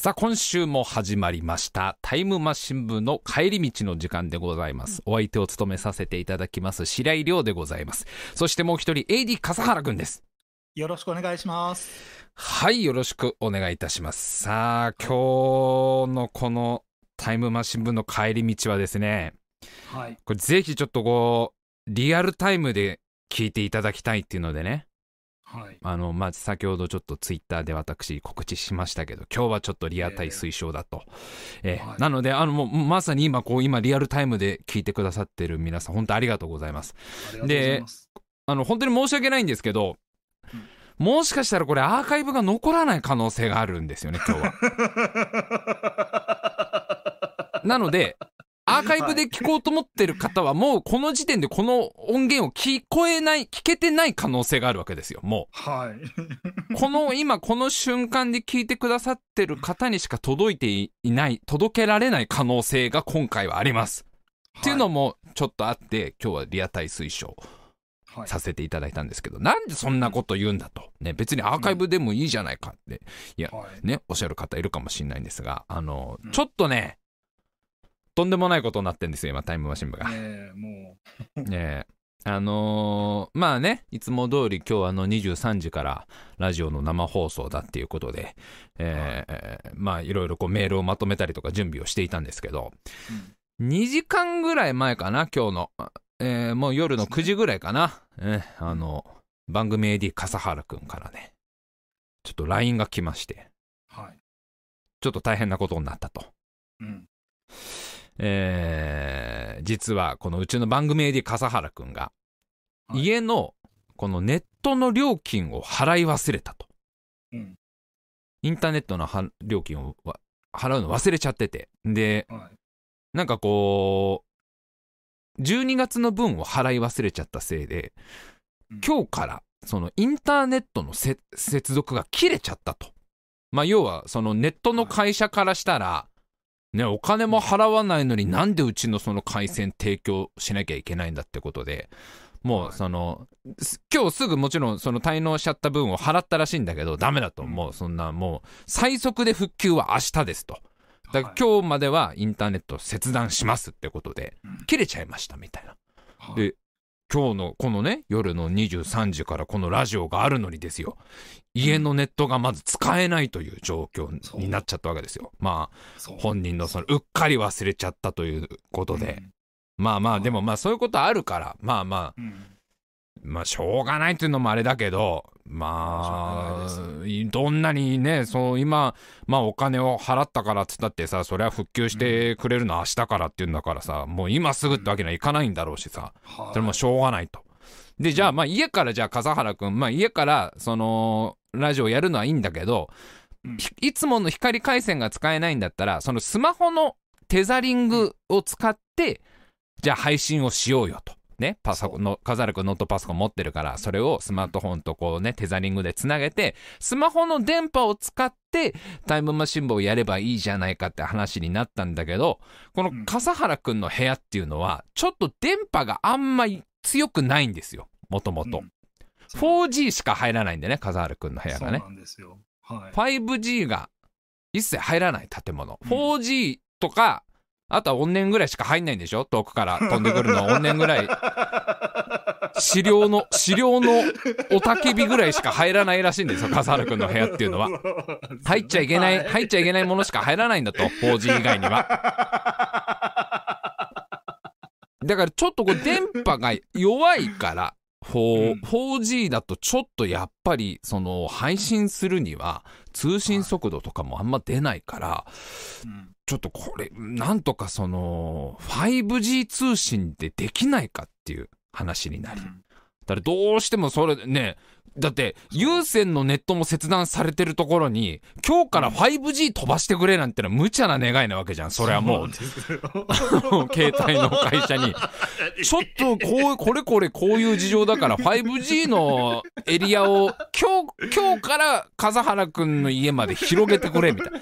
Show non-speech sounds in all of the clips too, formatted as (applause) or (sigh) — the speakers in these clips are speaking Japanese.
さあ、今週も始まりました。タイムマシン部の帰り道の時間でございます。お相手を務めさせていただきます、白井亮でございます。そしてもう一人、AD 笠原くんです。よろしくお願いします。はい、よろしくお願いいたします。さあ、今日のこのタイムマシン部の帰り道はですね、はい。これぜひちょっとこう、リアルタイムで聞いていただきたいっていうのでね、はい。あの、まあ、先ほどちょっとツイッターで私告知しましたけど、今日はちょっとリアタイ推奨だと。えーはいなので、あの、もう、まさに今、こう、今、リアルタイムで聞いてくださってる皆さん、本当ありがとうございます。ます。あの、本当に申し訳ないんですけど、もしかしたらこれアーカイブが残らない可能性があるんですよね、今日は。(laughs) なので、アーカイブで聞こうと思ってる方は、もうこの時点でこの音源を聞こえない、聞けてない可能性があるわけですよ、もう。はい。この今この瞬間で聞いてくださってる方にしか届いていない、届けられない可能性が今回はあります。っていうのもちょっとあって、今日はリアタイ推奨はい、させていただいたんですけど、なんでそんなこと言うんだと。ね、別にアーカイブでもいいじゃないかって、はい。ね、おっしゃる方いるかもしれないんですが、あのうん、ちょっとね、とんでもないことになってんですよ、今、タイムマシン部が。ねえ、も (laughs) ねえあのーまあね、いつも通り今日あの23時からラジオの生放送だっていうことで、えーまあいろいろこうメールをまとめたりとか準備をしていたんですけど、2時間ぐらい前かな、今日の。えーもう夜の9時ぐらいかな。えーあの、番組 AD 笠原くんからね、ちょっと LINE が来まして、う、はい。ちょっと大変なことになったと。うん。えー実はこのうちの番組 AD 笠原くんが、はい家のこのネットの料金を払い忘れたと。うん。インターネットのは料金をわ払うの忘れちゃってて。で、はい。なんかこう、12月の分を払い忘れちゃったせいで、うん今日からそのインターネットのせ接続が切れちゃったと。まあ要はそのネットの会社からしたら、ね、お金も払わないのになんでうちのその回線提供しなきゃいけないんだってことで、もはいうその、す今日すぐもちろんその滞納しちゃった分を払ったらしいんだけど、ダメだと。うんもうそんなもう最速で復旧は明日ですと。だからはい今日まではインターネットを切断しますってことでうん、切れちゃいましたみたいな。はいで今日のこのね、夜の23時からこのラジオがあるのにですよ。家のネットがまず使えないという状況になっちゃったわけですよ。まあ、本人のそのうっかり忘れちゃったということで。うんまあまあ、はいでもまあそういうことあるから、まあまあ、うん。まあしょうがないっていうのもあれだけど、まあどんなにね、そう今、まあお金を払ったからっつったってさ、それは復旧してくれるのは明日からっていうんだからさ、もう今すぐってわけにはいかないんだろうしさ、はい。それもしょうがないと。で、じゃあまあ家からじゃあ笠原くん、まあ家からその、ラジオやるのはいいんだけど、いつもの光回線が使えないんだったら、そのスマホのテザリングを使って、じゃあ配信をしようよと。ね、パソコンの、笠原くんノートパソコン持ってるから、それをスマートフォンとこうね、テザリングでつなげて、スマホの電波を使って、タイムマシン部をやればいいじゃないかって話になったんだけど、この笠原くんの部屋っていうのは、ちょっと電波があんまり強くないんですよ、もともと。うん。4G しか入らないんでね、笠原くんの部屋がねそう。なんですよ。はい。5G が一切入らない建物。うん 4G とか、あとは怨念ぐらいしか入んないんでしょ？遠くから飛んでくるの怨念ぐらい。資料の、資料のおたけびぐらいしか入らないらしいんですよ、笠原くんの部屋っていうのは。入っちゃいけない、は入っちゃいけないものしか入らないんだと、4G 以外には。だからちょっとこう電波が弱いから、4, うん 4G だとちょっとやっぱりその配信するには通信速度とかもあんま出ないから、うんちょっとこれ、なんとかその 5G 通信でできないかっていう話になり。だからどうしてもそれね、だって有線のネットも切断されてるところに、今日から 5G 飛ばしてくれなんてのは無茶な願いなわけじゃん。それはもう、(laughs) 携帯の会社に。(laughs) ちょっとこう、これこれこういう事情だから 5G のエリアを今日、今日から笠原くんの家まで広げてくれみたいな。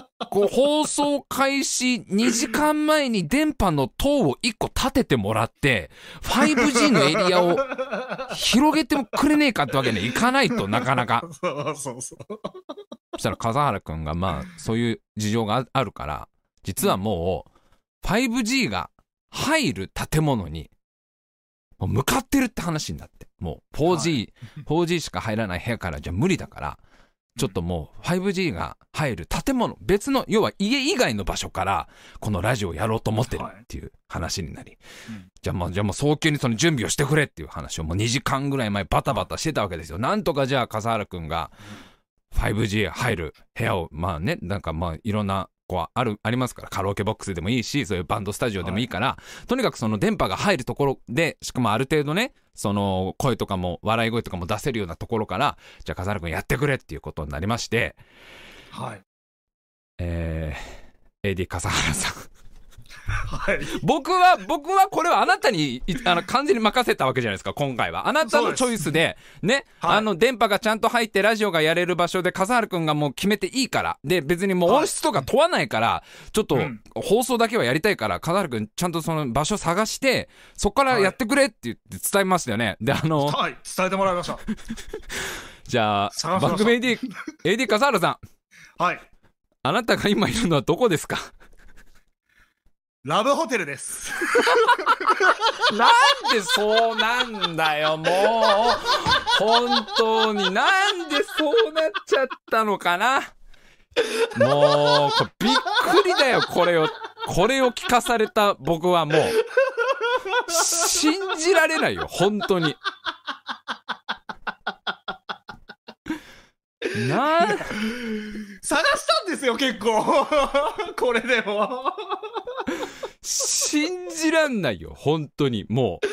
(laughs) こう放送開始2時間前に電波の塔を1個立ててもらって、5G のエリアを広げてもくれねえかってわけにはいかないとなかなか。そ。したら笠原くんがまあそういう事情があるから実はもう 5G が入る建物に向かってるって話になってもう 4G、4G しか入らない部屋からじゃ無理だからちょっともう 5G が入る建物別の要は家以外の場所からこのラジオをやろうと思ってるっていう話になり、うん。じゃあもうじゃあもう早急にその準備をしてくれっていう話をもう2時間ぐらい前バタバタしてたわけですよ。なんとかじゃあ笠原くんが 5G 入る部屋をまあねなんかまあいろんなこうあるありますからカラオケボックスでもいいしそういうバンドスタジオでもいいから、とにかくその電波が入るところでしかもある程度ねその声とかも笑い声とかも出せるようなところからじゃあ笠原くんやってくれっていうことになりましてはい。えー、AD 笠原さんはい。僕は、僕はこれはあなたに、いあの、完全に任せたわけじゃないですか、今回は。あなたのチョイスで、ね、はいあの、電波がちゃんと入ってラジオがやれる場所で、笠原くんがもう決めていいから。で、別にもうはい音質とか問わないから、ちょっとうん、放送だけはやりたいから、笠原くんちゃんとその場所探して、そこからやってくれって言って伝えましたよね。で、あの、はい。伝えてもらいました。(laughs) じゃあ、番組 AD、AD 笠原さん、はい。あなたが今いるのはどこですか？ラブホテルです。(laughs) なんでそうなんだよ、もう。本当に。なんでそうなっちゃったのかな。もう、びっくりだよ、これを。これを聞かされた僕はもう。信じられないよ、本当に。な探したんですよ、結構。(laughs) これでも。信じらんないよ、本当に。もう。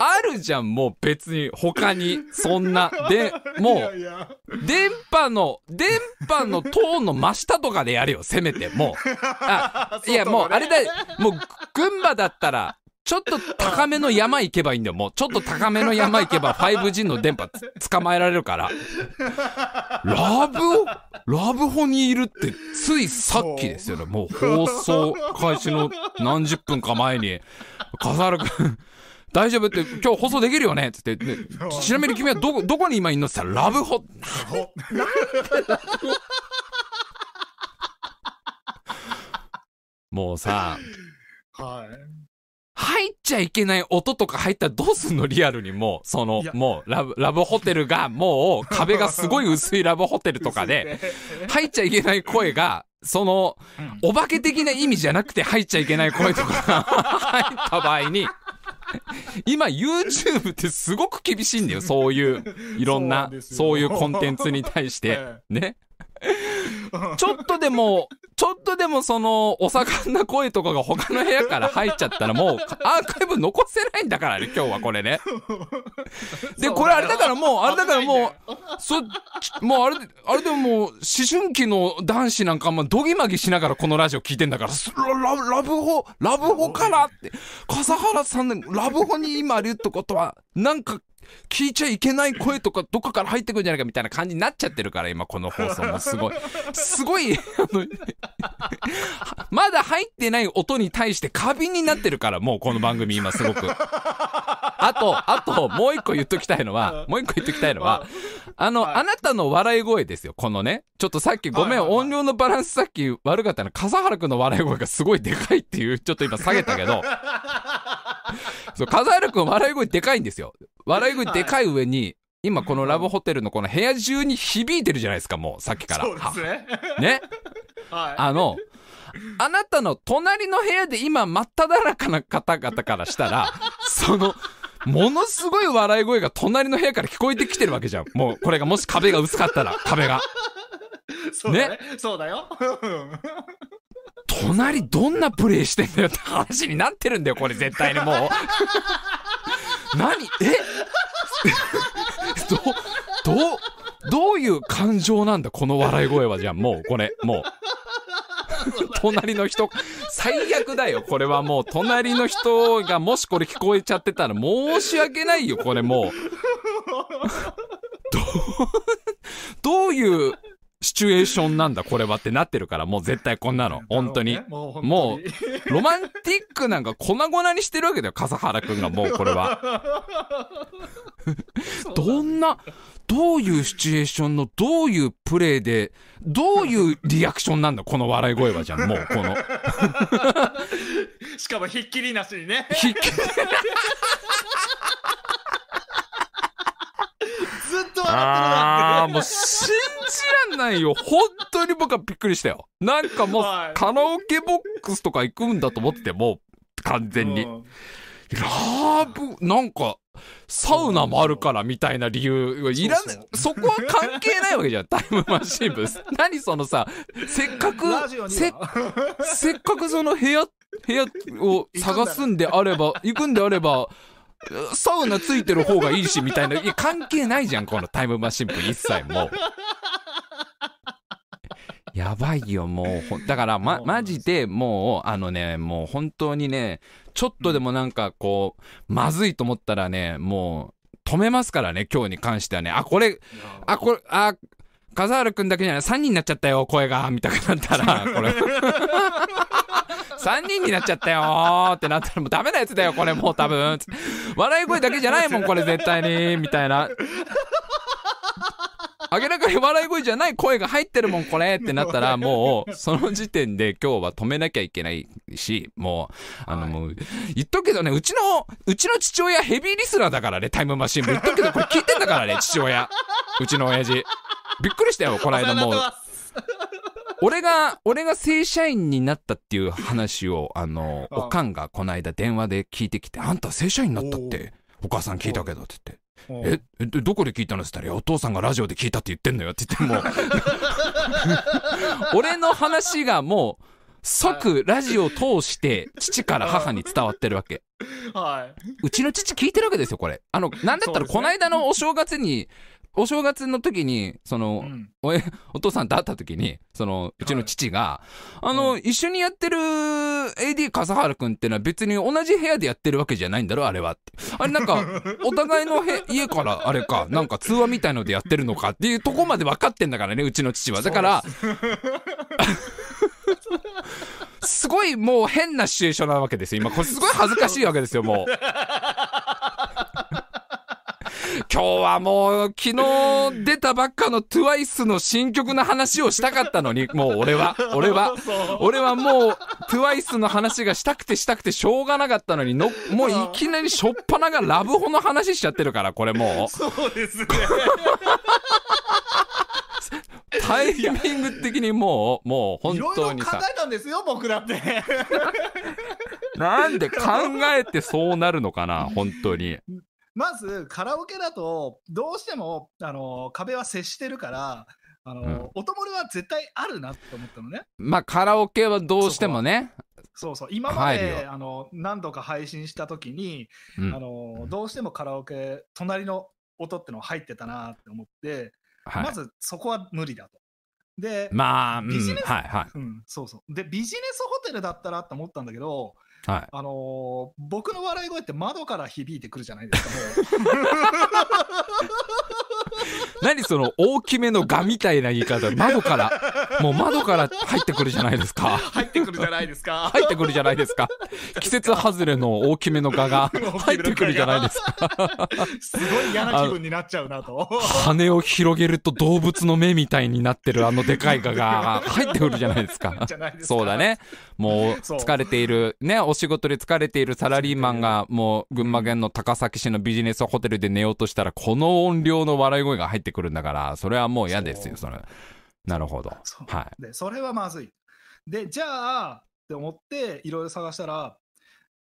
あるじゃん、もう別に他に、そんな。で、もう、電波の、電波のトーンの真下とかでやれよ、せめて。もう。あ、いや、もう、あれだよ、もう、群馬だったら、ちょっと高めの山行けばいいんだよ。もう、ちょっと高めの山行けば 5G の電波つ捕まえられるから。ラブホ、ラブホにいるって、ついさっきですよね。もう放送開始の何十分か前に、笠原くん、大丈夫って、今日放送できるよね？って言って、ねちなみに君はどこ、どこに今いんのって言ったら、ラブホ、ほもうさ、はい。入っちゃいけない音とか入ったらどうすんの？リアルにもう、そのもう、ラブ、ラブホテルが、もう、(laughs) 壁がすごい薄いラブホテルとかで、(laughs) 入っちゃいけない声が、その、お化け的な意味じゃなくて入っちゃいけない声とかが入った場合に、今 YouTube ってすごく厳しいんだよ、そういう、いろんなそういうコンテンツに対して。(laughs) え。ね。ちょっとでも、ちょっとでもその、お盛んな声とかが他の部屋から入っちゃったらもう、アーカイブ残せないんだからね、今日はこれね。(laughs) で、これあれだからもう、あれだからもう、そ、もうあれ、あれでももう、思春期の男子なんかもドギマギしながらこのラジオ聞いてんだから、すラララブホ、ラブホからって、笠原さんのラブホに今いるってことは、なんか、聞いちゃいけない声とかどっかから入ってくるんじゃないかみたいな感じになっちゃってるから今この放送もすごい。すごいあの (laughs) まだ入ってない音に対して過敏になってるからもうこの番組今すごく。あとあともう一個言っときたいのはもう一個言っときたいのはあの、はい。あなたの笑い声ですよこのね。ちょっとさっきごめん、音量のバランスさっき悪かったの笠原くんの笑い声がすごいでかいっていうちょっと今下げたけど。(laughs) そう、笠原くん笑い声でかいんですよ。笑い声でかい上に、今このラブホテルのこの部屋中に響いてるじゃないですか、もうさっきから。そうですね。はね？(laughs) はい。あの、あなたの隣の部屋で今真っ只中な方々からしたら、(laughs) その、ものすごい笑い声が隣の部屋から聞こえてきてるわけじゃん。もうこれがもし壁が薄かったら、(laughs) 壁が。そうだね？そうだよ。隣どんなプレイしてんだよって話になってるんだよ、これ絶対にもう。何？え？ど、どう、どういう感情なんだ、この笑い声は。じゃあもう、これ、もう。隣の人、最悪だよ、これはもう。隣の人がもしこれ聞こえちゃってたら申し訳ないよ、これも。う、どういうシシチュエーションなんだこれはってなってるからもう絶対こんなの。本当に。もう (laughs) ロマンティックなんか粉々にしてるわけだよ笠原くんがもうこれは。どんなどういうシチュエーションのどういうプレイでどういうリアクションなんだこの笑い声はじゃんもうこの。(laughs) しかもひっきりなしにね。ひっきずっと笑ってるなあーもう信じらんないよ。本当に僕はびっくりしたよ。なんかもうはい。カラオケボックスとか行くんだと思っててもう完全に、うん。ラブ、なんか、サウナもあるからみたいな理由はいらない、そこは関係ないわけじゃん、タイムマシン部。(laughs) 何そのさ、せっかくラジオ、にせはせっかくその部屋、部屋を探すんであれば、(laughs) 行くんであれば、サウナついてる方がいいし、みたいな。いや、関係ないじゃん、このタイムマシン部一切もう。やばいよ、もう。だから、ま、マジでもう、あのね、もう本当にね、ちょっとでもなんかこう、まずいと思ったらね、もう、止めますからね、今日に関してはね。あ、これ、あ、これ、あ、笠原くんだけじゃない、3人になっちゃったよ、声が、みたいになったら、これ。3人になっちゃったよってなったらもうダメなやつだよ、これもう多分。笑い声だけじゃないもん、これ絶対に、みたいな。明らかに笑い声じゃない声が入ってるもん、これってなったら、もう、その時点で今日は止めなきゃいけないし、もう、あの、もう、言っとくけどね、うちの、うちの父親ヘビーリスナーだからね、タイムマシン部。言っとくけど、これ聞いてんだからね、父親。うちの親父。びっくりしたよ、この間もう。俺が、俺が正社員になったっていう話を、あの、あおかんがこの間電話で聞いてきて、あんた正社員になったって、お母さん聞いたけどって言って。え、え、どどこで聞いたのって言ったら、お父さんがラジオで聞いたって言ってんのよって言っても、(laughs) 俺の話がもう、即ラジオを通して父から母に伝わってるわけ。はい。うちの父聞いてるわけですよ、これ。あの、なんだったらこの間のお正月に、お正月の時に、その、うんおえお父さんと会った時に、その、うちの父が、あの、一緒にやってる AD 笠原くんってのは別に同じ部屋でやってるわけじゃないんだろ、あれはって。あれなんか、(laughs) お互いのへ家からあれか、なんか通話みたいのでやってるのかっていうとこまで分かってんだからね、うちの父は。だから、(laughs) すごいもう変なシチュエーションなわけですよ。今、これすごい恥ずかしいわけですよ、もう。(laughs) (laughs) 今日はもう昨日出たばっかの TWICE の新曲の話をしたかったのに、(laughs) もう俺は、俺は、俺はもう TWICE の話がしたくてしたくてしょうがなかったのにの、もういきなりしょっぱながラブホの話しちゃってるから、これもそうですね。う。(laughs) タイミング的にもう、もう本いろいろ考当にさ、えたんですよ、僕だって。なんで考えてそうなるのかな、本当に。まず、カラオケだと、どうしても、あの、壁は接してるから、あの、うん。音漏れは絶対あるなって思ったのね。まあカラオケはどうしてもね、そうそう。今まで、あの、何度か配信したときに、うん。あの、どうしてもカラオケ、隣の音っての入ってたなって思って、はい。まずそこは無理だと。で、まあ、うん、ビジネスはいはい。うん、そうそう。で、ビジネスホテルだったらって思ったんだけど、はい。あのー僕の笑い声って窓から響いてくるじゃないですか、もう。(laughs) 何その大きめのガみたいな言い方窓からもう窓から入ってくるじゃないですか入ってくるじゃないですか。入ってくるじゃないですか季節外れの大きめのガが入ってくるじゃないですかすごい嫌な気分になっちゃうなと。羽を広げると動物の目みたいになってるあのでかいガが入ってくるじゃないですかすか。そうだ。ねもう疲れているねお仕事で疲れているサラリーマンがもう群馬県の高崎市のビジネスホテルで寝ようとしたらこの音量の笑い声が入ってくるんだからそれはもう嫌ですよそれなるほど。そう。はい。で、それはまずい。で、じゃあ、って思って、いろいろ探したら、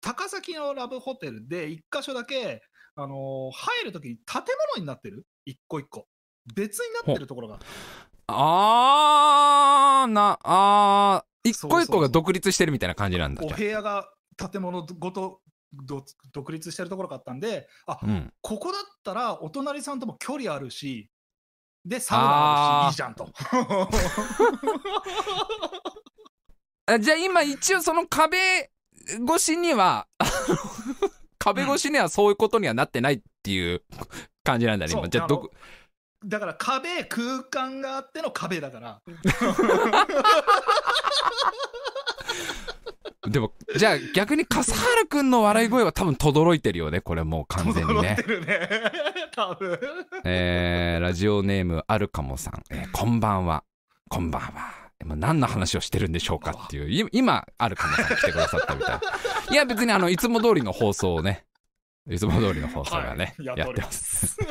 高崎のラブホテルで一箇所だけ、あのー入るときに建物になってる？一個一個。別になってるところが。あーなあー一個一そうそうそう。個が独立してるみたいな感じなんだおじゃ部屋が建物ごとど独立してるところがあったんで、あ、あうん。ここだったらお隣さんとも距離あるし、で、サウナあるし、いいじゃんと。(laughs) あじゃあ今一応その壁越しには (laughs) 壁越しにはそういうことにはなってないっていう感じなんだねそう今じゃあどこ？だから壁、空間があっての壁だから。(laughs) でも、じゃあ逆に笠原くんの笑い声は多分轟いてるよね、これもう完全にねて。るね。(laughs) 多分。えー、ラジオネームあるかもさん、えーこんばんは。こんばんは。今何の話をしてるんでしょうかっていう、い今、あるかもさん来てくださったみたい。いや、別にあの、いつも通りの放送をね、いつも通りの放送がね、はいやってます。(laughs)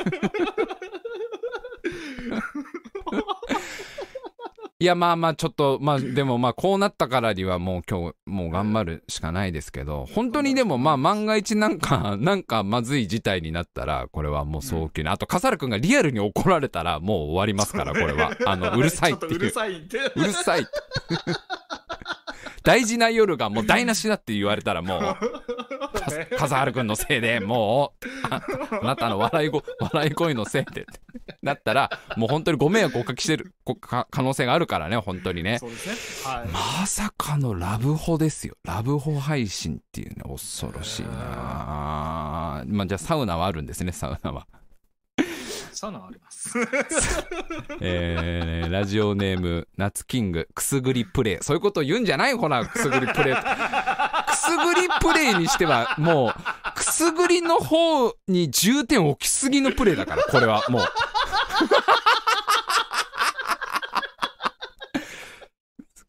す。いや、まあまあ、ちょっと、まあ、でもまあ、こうなったからにはもう今日、もう頑張るしかないですけど、本当にでもまあ、万が一なんか、(laughs) なんかまずい事態になったら、これはもう早急に。あと、笠原くんがリアルに怒られたら、もう終わりますから、これは。あの、うるさいっていう (laughs) ちょっとうる。さいって。うるさい。大事な夜がもう台無しだって言われたらもう、(laughs) 笠原くんのせいでもう、ああなたの笑いご笑い声のせいでってなったら、もう本当にご迷惑をおかけしてる可能性があるからね、本当にね。そうですね。はい。まさかのラブホですよ。ラブホ配信っていうね、恐ろしいなまあじゃあサウナはあるんですね、サウナは。サナあります。(laughs) えー、ラジオネーム、夏キング、くすぐりプレイ。そういうこと言うんじゃないほら、くすぐりプレイ。くすぐりプレイにしては、もう、くすぐりの方に重点を置きすぎのプレイだから、これはもう。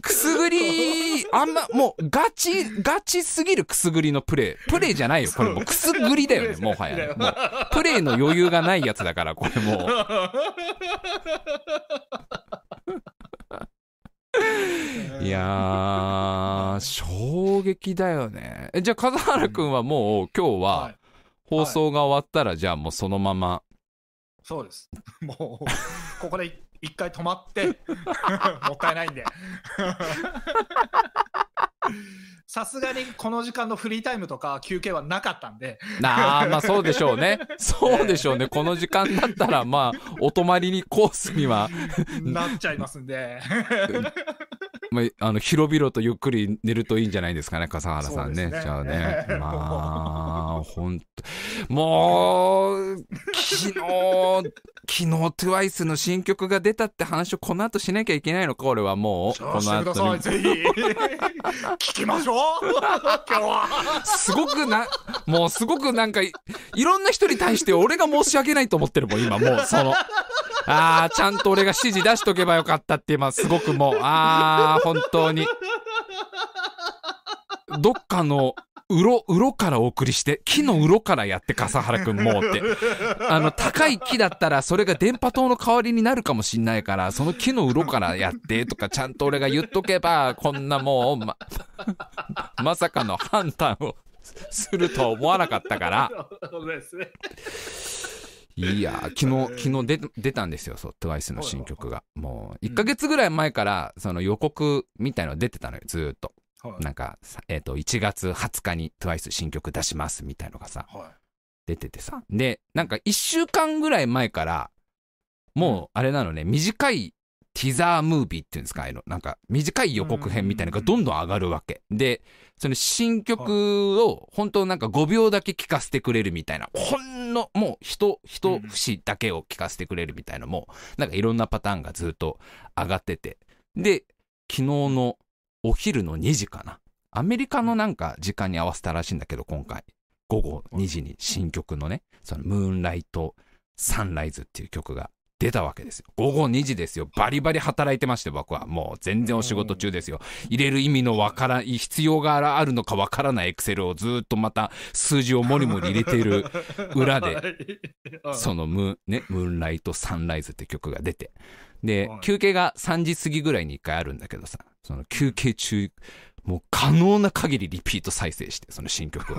くすぐり、(laughs) あんま、もう、ガチ、ガチすぎるくすぐりのプレイ。プレイじゃないよ。これもうくすぐりだよね、(laughs) もはや。もう、プレイの余裕がないやつだから、これもう。(laughs) いやー、衝撃だよね。え、じゃあ、風原くんはもう、今日ははい、放送が終わったら、じゃあもうそのまま、そうです。もう、ここで一回止まって、(laughs) もったいないんで。(laughs) さすがにこの時間のフリータイムとか休憩はなかったんで、なあ、まあそうでしょうね。(laughs) そうでしょうね。この時間だったら、まあ、お泊まりにコースには、なっちゃいますんで。まあ、あの、広々とゆっくり寝るといいんじゃないですかね、笠原さんね。ねじゃあね。(laughs) まあ、ほんと。もう、昨日、昨日 TWICE の新曲が出たって話をこの後しなきゃいけないのか、俺はもう。この後に。ぜひ。聞きましょう今日は。すごくな、もうすごくなんかい、いろんな人に対して俺が申し訳ないと思ってるもん、今もう、その。ああ、ちゃんと俺が指示出しとけばよかったって今、すごくもう、ああ、本当に。どっかの、うろ、うろからお送りして、木のうろからやって、笠原くんもうって。あの、高い木だったら、それが電波塔の代わりになるかもしんないから、その木のうろからやって、とか、ちゃんと俺が言っとけば、こんなもう、ま、(laughs) まさかの判断をするとは思わなかったから、そうですね。いやー、昨日、昨日出出たんですよ、そう、TWICE の新曲が。もう、1ヶ月ぐらい前から、その予告みたいの出てたのよ、ずーっと。はいなんか、さえっ、と、1月20日に TWICE 新曲出しますみたいのがさ、は出ててさ。で、なんか1週間ぐらい前から、もう、あれなのね、短いティザームービーっていうんですか、あの。なんか、短い予告編みたいなのがどんどん上がるわけ。で、その新曲を、本当なんか5秒だけ聴かせてくれるみたいな、ほんの、もう、一、一節だけを聴かせてくれるみたいなのも、なんかいろんなパターンがずっと上がってて。で、昨日のお昼の2時かな。アメリカのなんか時間に合わせたらしいんだけど、今回。午後2時に新曲のね、そのムーンライトサンライズっていう曲が出たわけですよ。午後2時ですよ。バリバリ働いてまして、僕は。もう全然お仕事中ですよ。入れる意味のわからん、必要があるのかわからないエクセルをずっとまた数字をもりもり入れている (laughs) 裏で、はいそのムーン、ね、ムーンライトサンライズって曲が出て。ではい、休憩が3時過ぎぐらいに1回あるんだけどさ、その休憩中、もう可能な限りリピート再生して、その新曲を。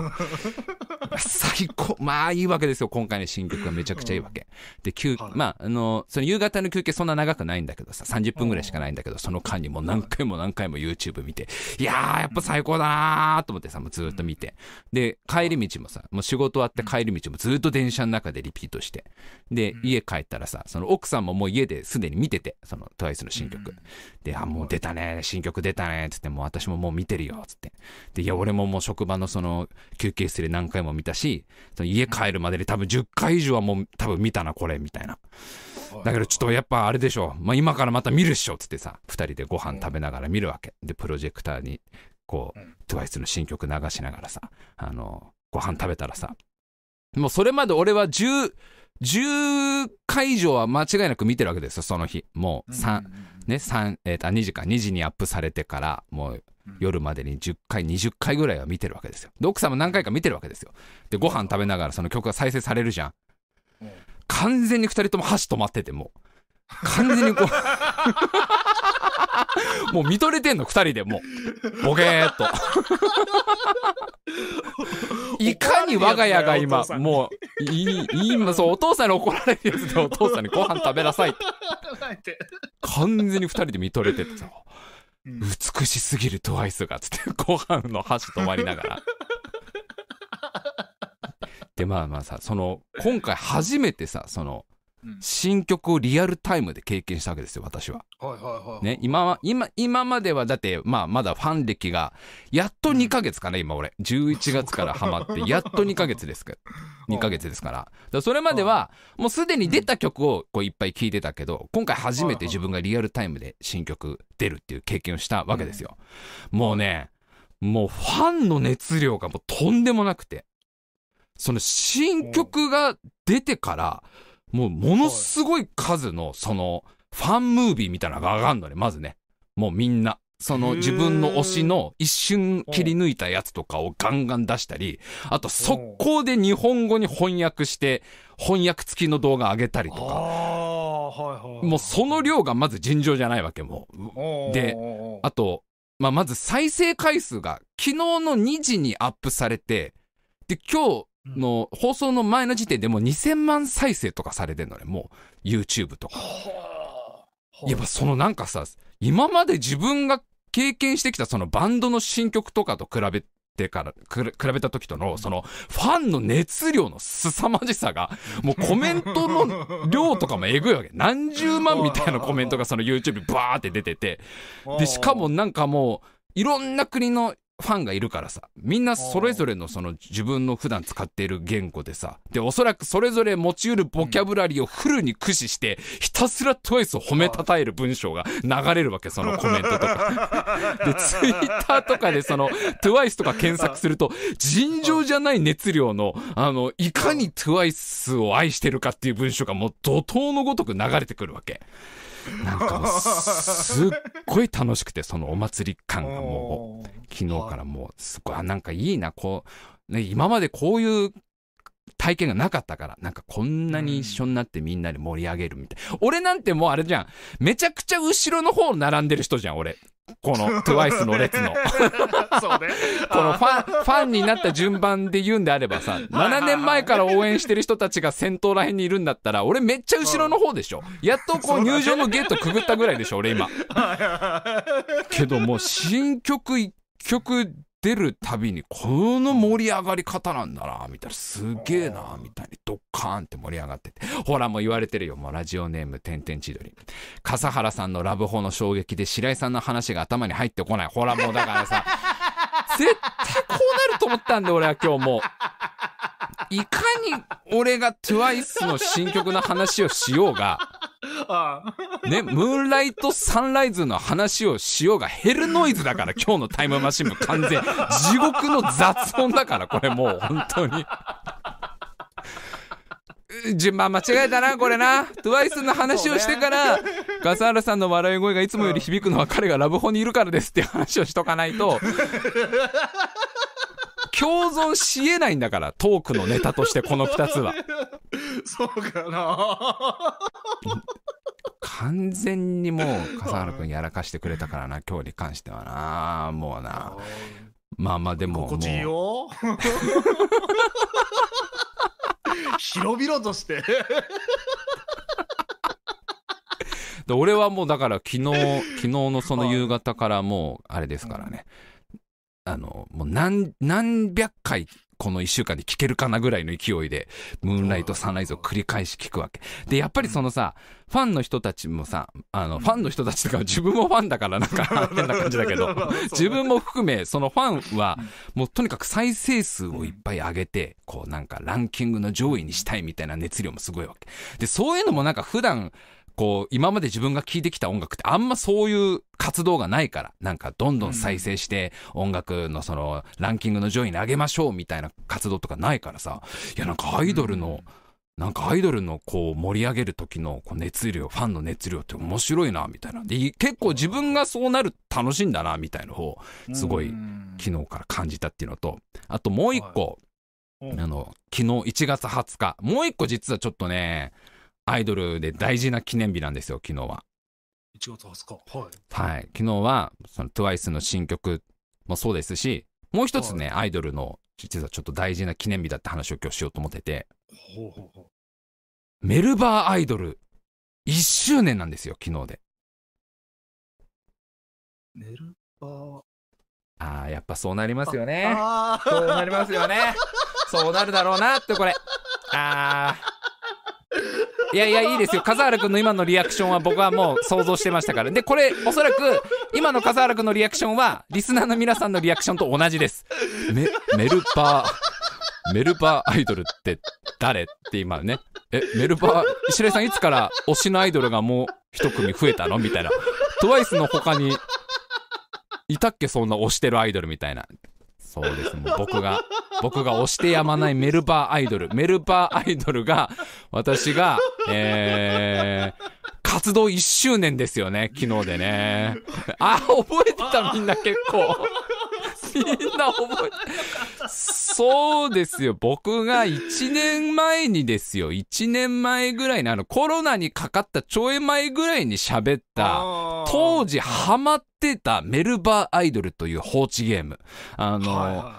最高。(laughs) まあいいわけですよ。今回の新曲がめちゃくちゃいいわけ。で、休はいまあ、あの、その夕方の休憩そんな長くないんだけどさ、30分ぐらいしかないんだけど、その間にもう何回も何回も YouTube 見て、いやー、やっぱ最高だなーと思ってさ、もうずっと見て。で、帰り道もさ、もう仕事終わって帰り道もずっと電車の中でリピートして。でう、ん家帰ったらさ、その奥さんももう家ですでに見てて、その TWICE の新曲。で、あ、もう出たね、新曲出たね、つって、もう私ももう見てるよ、つって。で、いや、俺ももう職場のその休憩室で何回も見たし、その家帰るまでで多分10回以上はもう多分見たな、これ、みたいな。だけどちょっとやっぱあれでしょ。まあ今からまた見るっしょっつってさ、二人でご飯食べながら見るわけ。で、プロジェクターに、こう、うん TWICE の新曲流しながらさ、あの、ご飯食べたらさ、もうそれまで俺は10、10回以上は間違いなく見てるわけですよ、その日。もう3、ね、3、えーと、2時か、2時にアップされてから、もう夜までに10回、20回ぐらいは見てるわけですよ。で、奥さんも何回か見てるわけですよ。で、ご飯食べながらその曲が再生されるじゃん。うん完全に2人とも箸止まっててもう。完全にこう、(laughs) もう見とれてんの、2人でもう。ボケーっと。(laughs) いかに我が家が今、もう、いい、今、そう、お父さんに怒られるやつでお父さんにご飯食べなさいって。(laughs) って。完全に2人で見とれててさ。うん。美しすぎるトワイスがつって (laughs) ご飯の箸止まりながら。(laughs) でまあまあさその今回初めてさそのうん新曲をリアルタイムで経験したわけですよ私は。はいはいはい。ね今は今今まではだってまあまだファン歴がやっと2ヶ月かな今俺。11月からハマって (laughs) やっと2ヶ月ですから2ヶ月ですから。だからそれまではもうすでに出た曲をこういっぱい聴いてたけど今回初めて自分がリアルタイムで新曲出るっていう経験をしたわけですよ。もうねもうファンの熱量がもうとんでもなくて。その新曲が出てからもうものすごい数のそのファンムービーみたいなのが上がるのねまずね。もうみんな。その自分の推しの一瞬切り抜いたやつとかをガンガン出したりあと速攻で日本語に翻訳して翻訳付きの動画上げたりとか。もうその量がまず尋常じゃないわけもう。で、あと、まあ、まず再生回数が昨日の2時にアップされて、で、今日の放送の前の時点でもう2000万再生とかされてんのね、もう YouTube とか。はあやっぱそのなんかさ、今まで自分が経験してきたそのバンドの新曲とかと比べてから、比べた時との、そのファンの熱量の凄まじさが、もうコメントの量とかもえぐいわけ。何十万みたいなコメントがその YouTube にバーって出てて、で、しかもなんかもう、いろんな国のファンがいるからさ、みんなそれぞれのその自分の普段使っている言語でさ、で、おそらくそれぞれ持ち得るボキャブラリーをフルに駆使して、ひたすら TWICE を褒めたたえる文章が流れるわけ、そのコメントとか。(laughs) で、ツイッターとかでその TWICE とか検索すると、尋常じゃない熱量の、あの、いかに TWICE を愛してるかっていう文章がもう怒涛のごとく流れてくるわけ。なんか、すっごい楽しくて、そのお祭り感がもう、昨日からもう、すごい、なんかいいな、こう、ね、今までこういう体験がなかったから、なんかこんなに一緒になってみんなで盛り上げるみたい。俺なんてもうあれじゃん。めちゃくちゃ後ろの方並んでる人じゃん、俺。この TWICE の列の。(laughs) そうね。このファン、ファンになった順番で言うんであればさ、(laughs) 7年前から応援してる人たちが先頭らへんにいるんだったら、俺めっちゃ後ろの方でしょ。やっとこう入場のゲートくぐったぐらいでしょ、俺今。(laughs) けどもう新曲一曲出るたびにこの盛り上がり方なんだなみたいな。すげえなみたいにドッカーンって盛り上がってて。ほらもう言われてるよもうラジオネームてんてん千鳥笠原さんのラブホの衝撃で白井さんの話が頭に入ってこない。ほらもうだからさ絶対こうなると思ったんだ俺は今日もう。いかに俺が TWICE の新曲の話をしようがあね、ムーンライトサンライズの話をしようがヘルノイズだから今日のタイムマシンも完全地獄の雑音だからこれもう本当に。順番間違えたなこれな。TWICE の話をしてから笠原さんの笑い声がいつもより響くのは彼がラブホにいるからですっていう話をしとかないと (laughs) 共存しえないんだからトークのネタとしてこの2つは。そうかな。完全にもう笠原君やらかしてくれたからな今日に関してはな。もうな。まあまあでも心地いいもよ。(laughs) (laughs) 広々として。(laughs) で俺はもうだから昨日昨日のその夕方からもうあれですからねあのもう何何百回この1週間で聴けるかなぐらいの勢いで、ムーンライト、サンライズを繰り返し聴くわけ。で、やっぱりそのさ、ファンの人たちもさ、あの、ファンの人たちとか自分もファンだからなんか変な感じだけど、(laughs) 自分も含め、そのファンは、もうとにかく再生数をいっぱい上げて、こうなんかランキングの上位にしたいみたいな熱量もすごいわけ。で、そういうのもなんか普段、こう、今まで自分が聴いてきた音楽ってあんまそういう活動がないから、なんかどんどん再生して音楽のそのランキングの上位に上げましょうみたいな活動とかないからさ、いやなんかアイドルの、なんかアイドルのこう盛り上げる時のこう熱量、ファンの熱量って面白いな、みたいな。で、結構自分がそうなる楽しいんだな、みたいな方をすごいうん。昨日から感じたっていうのと、あともう一個、う。んあの、昨日1月20日、もう一個実はちょっとね、アイドルで大事な記念日なんですよ、昨日は。1月20日。はい。はい。昨日は、その TWICE の新曲もそうですし、もう一つね、アイドルの、実はちょっと大事な記念日だって話を今日しようと思ってて、ほうほうほメルバーアイドル1周年なんですよ、昨日で。う。メルバー。ああ、やっぱそうなりますよね。そうなりますよね。そうなるだろうなって、これ。ああ。いやいや、いいですよ。(laughs) 笠原くんの今のリアクションは僕はもう想像してましたから。で、これ、おそらく、今の笠原くんのリアクションは、リスナーの皆さんのリアクションと同じです。メ、メルバー、メルバーアイドルって誰って今ね。え、メルバー、石井さんいつから推しのアイドルがもう一組増えたの？みたいな。トワイスの他に、いたっけ？そんな推してるアイドルみたいな。そうです。もう僕が、僕が推してやまないメルバーアイドル。メルバーアイドルが、私が、えー、活動1周年ですよね、昨日でね。あ、覚えてたみんな結構。みんな覚えて、そうですよ。僕が1年前にですよ。1年前ぐらいにあのコロナにかかったちょい前ぐらいに喋った、当時ハマってたメルバーアイドルという放置ゲーム。あの、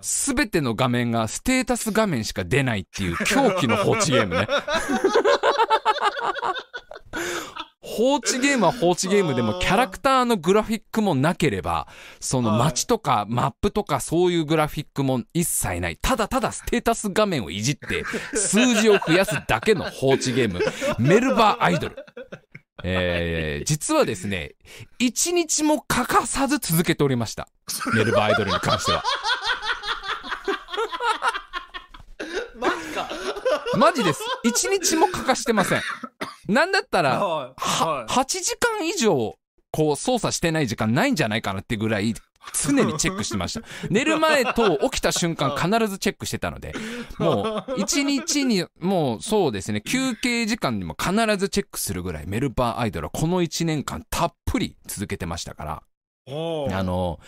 すべての画面がステータス画面しか出ないっていう狂気の放置ゲームね。(laughs) 放置ゲームは放置ゲームでもキャラクターのグラフィックもなければ、その街とかマップとかそういうグラフィックも一切ない。ただただステータス画面をいじって数字を増やすだけの放置ゲーム。メルバーアイドル。(laughs) えー、実はですね、一日も欠かさず続けておりました。メルバーアイドルに関しては。マジかマジです。一日も欠かしてません。なんだったら、はいはは、8時間以上、こう、操作してない時間ないんじゃないかなってぐらい、常にチェックしてました。(laughs) 寝る前と起きた瞬間必ずチェックしてたので、(laughs) もう、一日に、もうそうですね、休憩時間にも必ずチェックするぐらい、メルバーアイドルはこの1年間たっぷり続けてましたから、あの、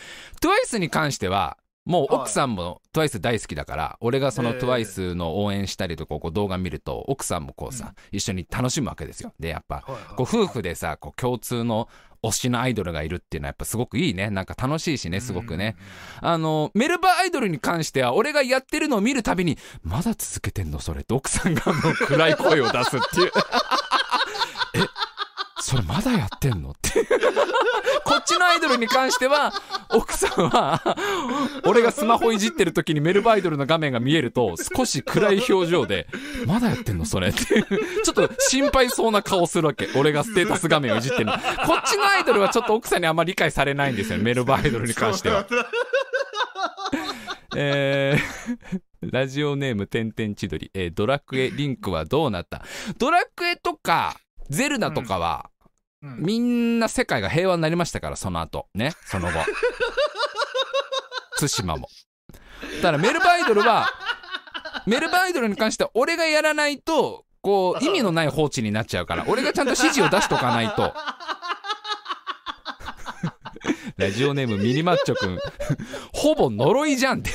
TWICE に関しては、もう奥さんも TWICE 大好きだから、俺がそのええ TWICE の応援したりとか、こう動画見ると、奥さんもこうさ、一緒に楽しむわけですよ。で、やっぱ、はいはいこう夫婦でさ、こう共通の推しのアイドルがいるっていうのはやっぱすごくいいね。なんか楽しいしね、すごくね。あの、メルバーアイドルに関しては、俺がやってるのを見るたびに、まだ続けてんのそれって奥さんがもう暗い声を出すっていう。え、それまだやってんの？って。(laughs) こっちのアイドルに関しては、奥さんは、俺がスマホいじってる時にメルバイドルの画面が見えると、少し暗い表情で、まだやってんのそれって。(laughs) ちょっと心配そうな顔するわけ。俺がステータス画面をいじってるの。こっちのアイドルはちょっと奥さんにあんま理解されないんですよ。メルバイドルに関しては。えー、(laughs) ラジオネームてんてん千鳥、えードラクエリンクはどうなった？ドラクエとか、ゼルダとかは、みんな世界が平和になりましたから、その後。ね、その後。対馬も。だからメルバイドルは、メルバイドルに関しては俺がやらないと、こう、意味のない放置になっちゃうから、俺がちゃんと指示を出しとかないと。ラジオネームミニマッチョくん。ほぼ呪いじゃんって。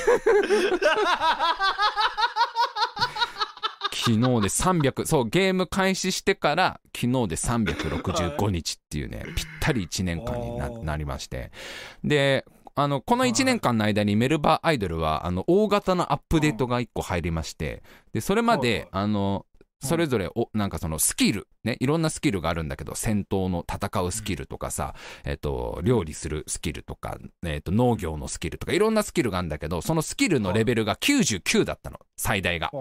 昨日で300、そう、ゲーム開始してから、昨日で365日っていうね、ぴったり1年間にななりまして。で、あの、この1年間の間にメルバーアイドルは、あの、大型のアップデートが1個入りまして、で、それまで、はいあの、それぞれおなんかそのスキルねいろんなスキルがあるんだけど戦闘の戦うスキルとかさ、えっと料理するスキルとか、えっと農業のスキルとかいろんなスキルがあるんだけどそのスキルのレベルが99だったの最大が。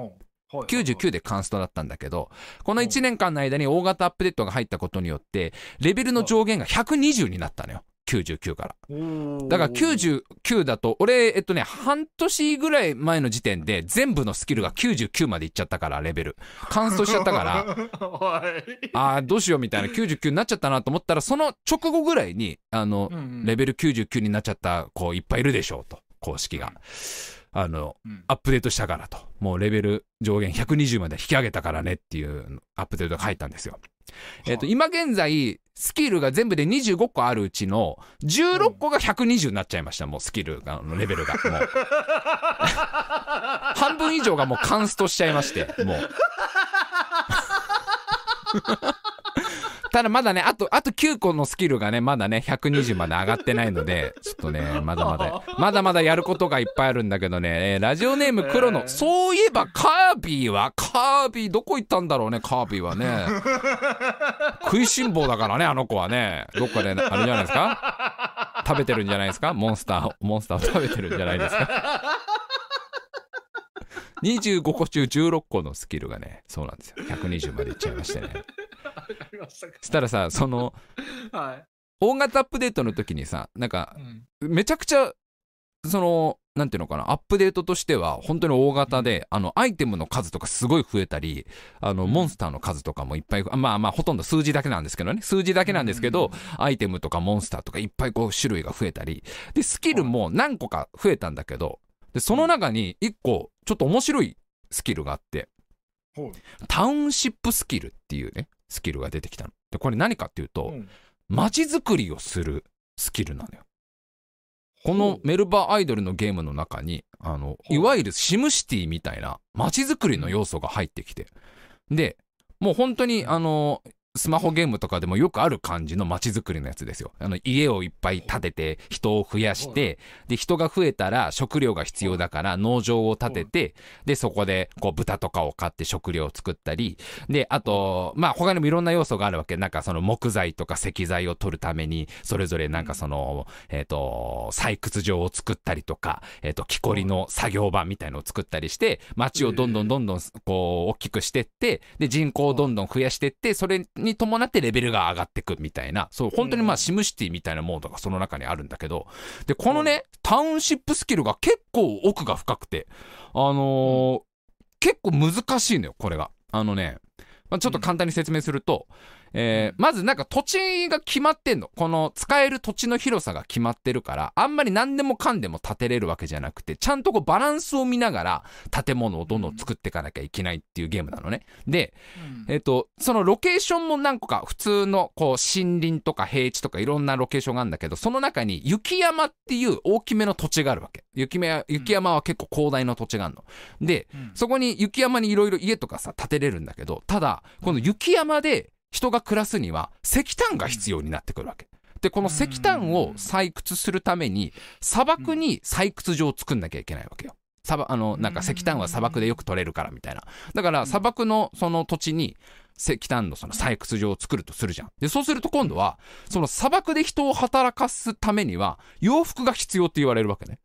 うんはい99でカンストだったんだけど、この1年間の間に大型アップデートが入ったことによって、レベルの上限が120になったのよ。99から。だから99だと、俺、えっとね、半年ぐらい前の時点で全部のスキルが99までいっちゃったから、レベル。カンストしちゃったから、(laughs) はいあーどうしようみたいな99になっちゃったなと思ったら、その直後ぐらいに、あの、レベル99になっちゃった子いっぱいいるでしょうと、公式が。あの、うんアップデートしたからと。もうレベル上限120まで引き上げたからねっていうアップデートが入ったんですよ。えっ、と、今現在、スキルが全部で25個あるうちの16個が120になっちゃいました、もうスキルが、レベルが。もう、(laughs) 半分以上がもうカンストしちゃいまして、もう。(laughs) ただまだね、あと、あと9個のスキルがね、まだね、120まで上がってないので、ちょっとね、まだまだ、まだまだやることがいっぱいあるんだけどね、えーラジオネーム黒の、えーそういえばカービィは、カービィどこ行ったんだろうね、カービィはね。食いしん坊だからね、あの子はね。どっかで、あれじゃないですか？食べてるんじゃないですか？モンスターを、モンスターを食べてるんじゃないですか？25個中16個のスキルがね、そうなんですよ。120までいっちゃいましてね。した。らさ、その、(laughs) はい。大型アップデートの時にさ、なんかう、ん。めちゃくちゃ、その、なんていうのかな、アップデートとしては、本当に大型で、あの、アイテムの数とかすごい増えたり、あの、うん。モンスターの数とかもいっぱい、まあまあ、ほとんど数字だけなんですけどね、数字だけなんですけど、アイテムとかモンスターとかいっぱいこう種類が増えたり、で、スキルも何個か増えたんだけど、で、その中に一個、ちょっと面白いスキルがあって、タウンシップスキルっていうね、スキルが出てきたの。で、これ何かっていうと、うん街づくりをするスキルなのよ。このメルバアイドルのゲームの中に、あの、ういわゆるシムシティみたいな街づくりの要素が入ってきて。で、もう本当に、あの、スマホゲームとかでもよくある感じの街づくりのやつですよ。あの、家をいっぱい建てて、人を増やして、で、人が増えたら食料が必要だから農場を建てて、で、そこで、こう、豚とかを飼って食料を作ったり、で、あと、まあ、他にもいろんな要素があるわけ。なんかその木材とか石材を取るために、それぞれなんかその、えっ、と、採掘場を作ったりとか、えっ、と、木こりの作業場みたいのを作ったりして、街をどんどんどんどん、こう、大きくしてって、で、人口をどんどん増やしてって、それに伴ってレベルが上がってくみたいな、そう、本当にまあ、シムシティみたいなモードがその中にあるんだけど、で、このね、タウンシップスキルが結構奥が深くて、あのー結構難しいのよ、これが。あのね、まあ、ちょっと簡単に説明すると、えーまずなんか土地が決まってんの。この使える土地の広さが決まってるから、あんまり何でもかんでも建てれるわけじゃなくて、ちゃんとこうバランスを見ながら建物をどんどん作っていかなきゃいけないっていうゲームなのね。で、うんえっと、そのロケーションも何個か普通のこう森林とか平地とかいろんなロケーションがあるんだけど、その中に雪山っていう大きめの土地があるわけ。雪山雪山は結構広大な土地があるの。で、うんそこに雪山にいろいろ家とかさ、建てれるんだけど、ただ、この雪山で人が暮らすには石炭が必要になってくるわけ。で、この石炭を採掘するために、砂漠に採掘場を作んなきゃいけないわけよ。砂漠あの、なんか石炭は砂漠でよく取れるからみたいな。だから砂漠のその土地に石炭のその採掘場を作るとするじゃん。で、そうすると今度は、その砂漠で人を働かすためには洋服が必要って言われるわけね。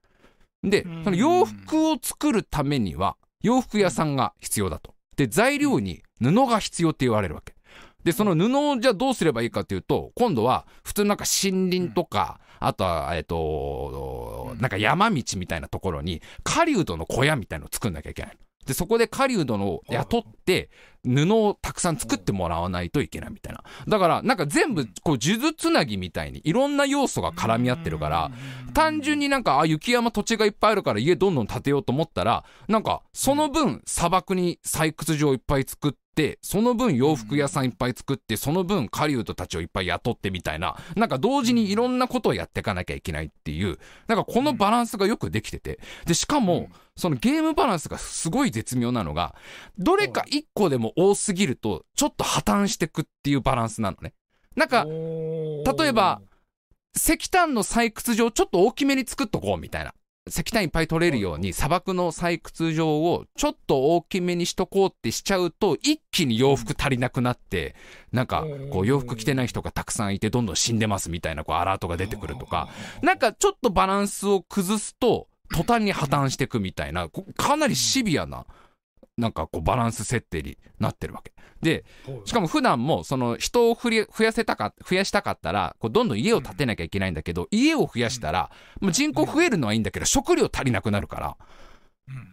でうん、その洋服を作るためには洋服屋さんが必要だと。で、材料に布が必要って言われるわけ。で、その布をじゃあどうすればいいかっていうと、今度は普通なんか森林とか、あとは、えっと、なんか山道みたいなところに、狩人の小屋みたいのを作んなきゃいけない。で、そこで狩人のを雇って、布をたくさん作ってもらわないといけないみたいな。だから、なんか全部、こう、数珠つなぎみたいに、いろんな要素が絡み合ってるから、単純になんか、あ、雪山土地がいっぱいあるから家どんどん建てようと思ったら、なんか、その分砂漠に採掘場いっぱい作って、その分洋服屋さんいっぱい作って、その分狩人たちをいっぱい雇ってみたいな、なんか同時にいろんなことをやっていかなきゃいけないっていう、なんかこのバランスがよくできてて、で、しかも、そのゲームバランスがすごい絶妙なのが、どれか一個でも多すぎると、ちょっと破綻してくっていうバランスなのね。なんか、例えば、石炭の採掘場ちょっと大きめに作っとこうみたいな。石炭いっぱい取れるように砂漠の採掘場をちょっと大きめにしとこうってしちゃうと一気に洋服足りなくなってなんかこう洋服着てない人がたくさんいてどんどん死んでますみたいなこうアラートが出てくるとかなんかちょっとバランスを崩すと途端に破綻していくみたいなこかなりシビアななんかこうバランス設定になってるわけ。で、しかも普段もその人を増やせたか、増やしたかったら、こうどんどん家を建てなきゃいけないんだけど、家を増やしたら、もう人口増えるのはいいんだけど、食料足りなくなるから。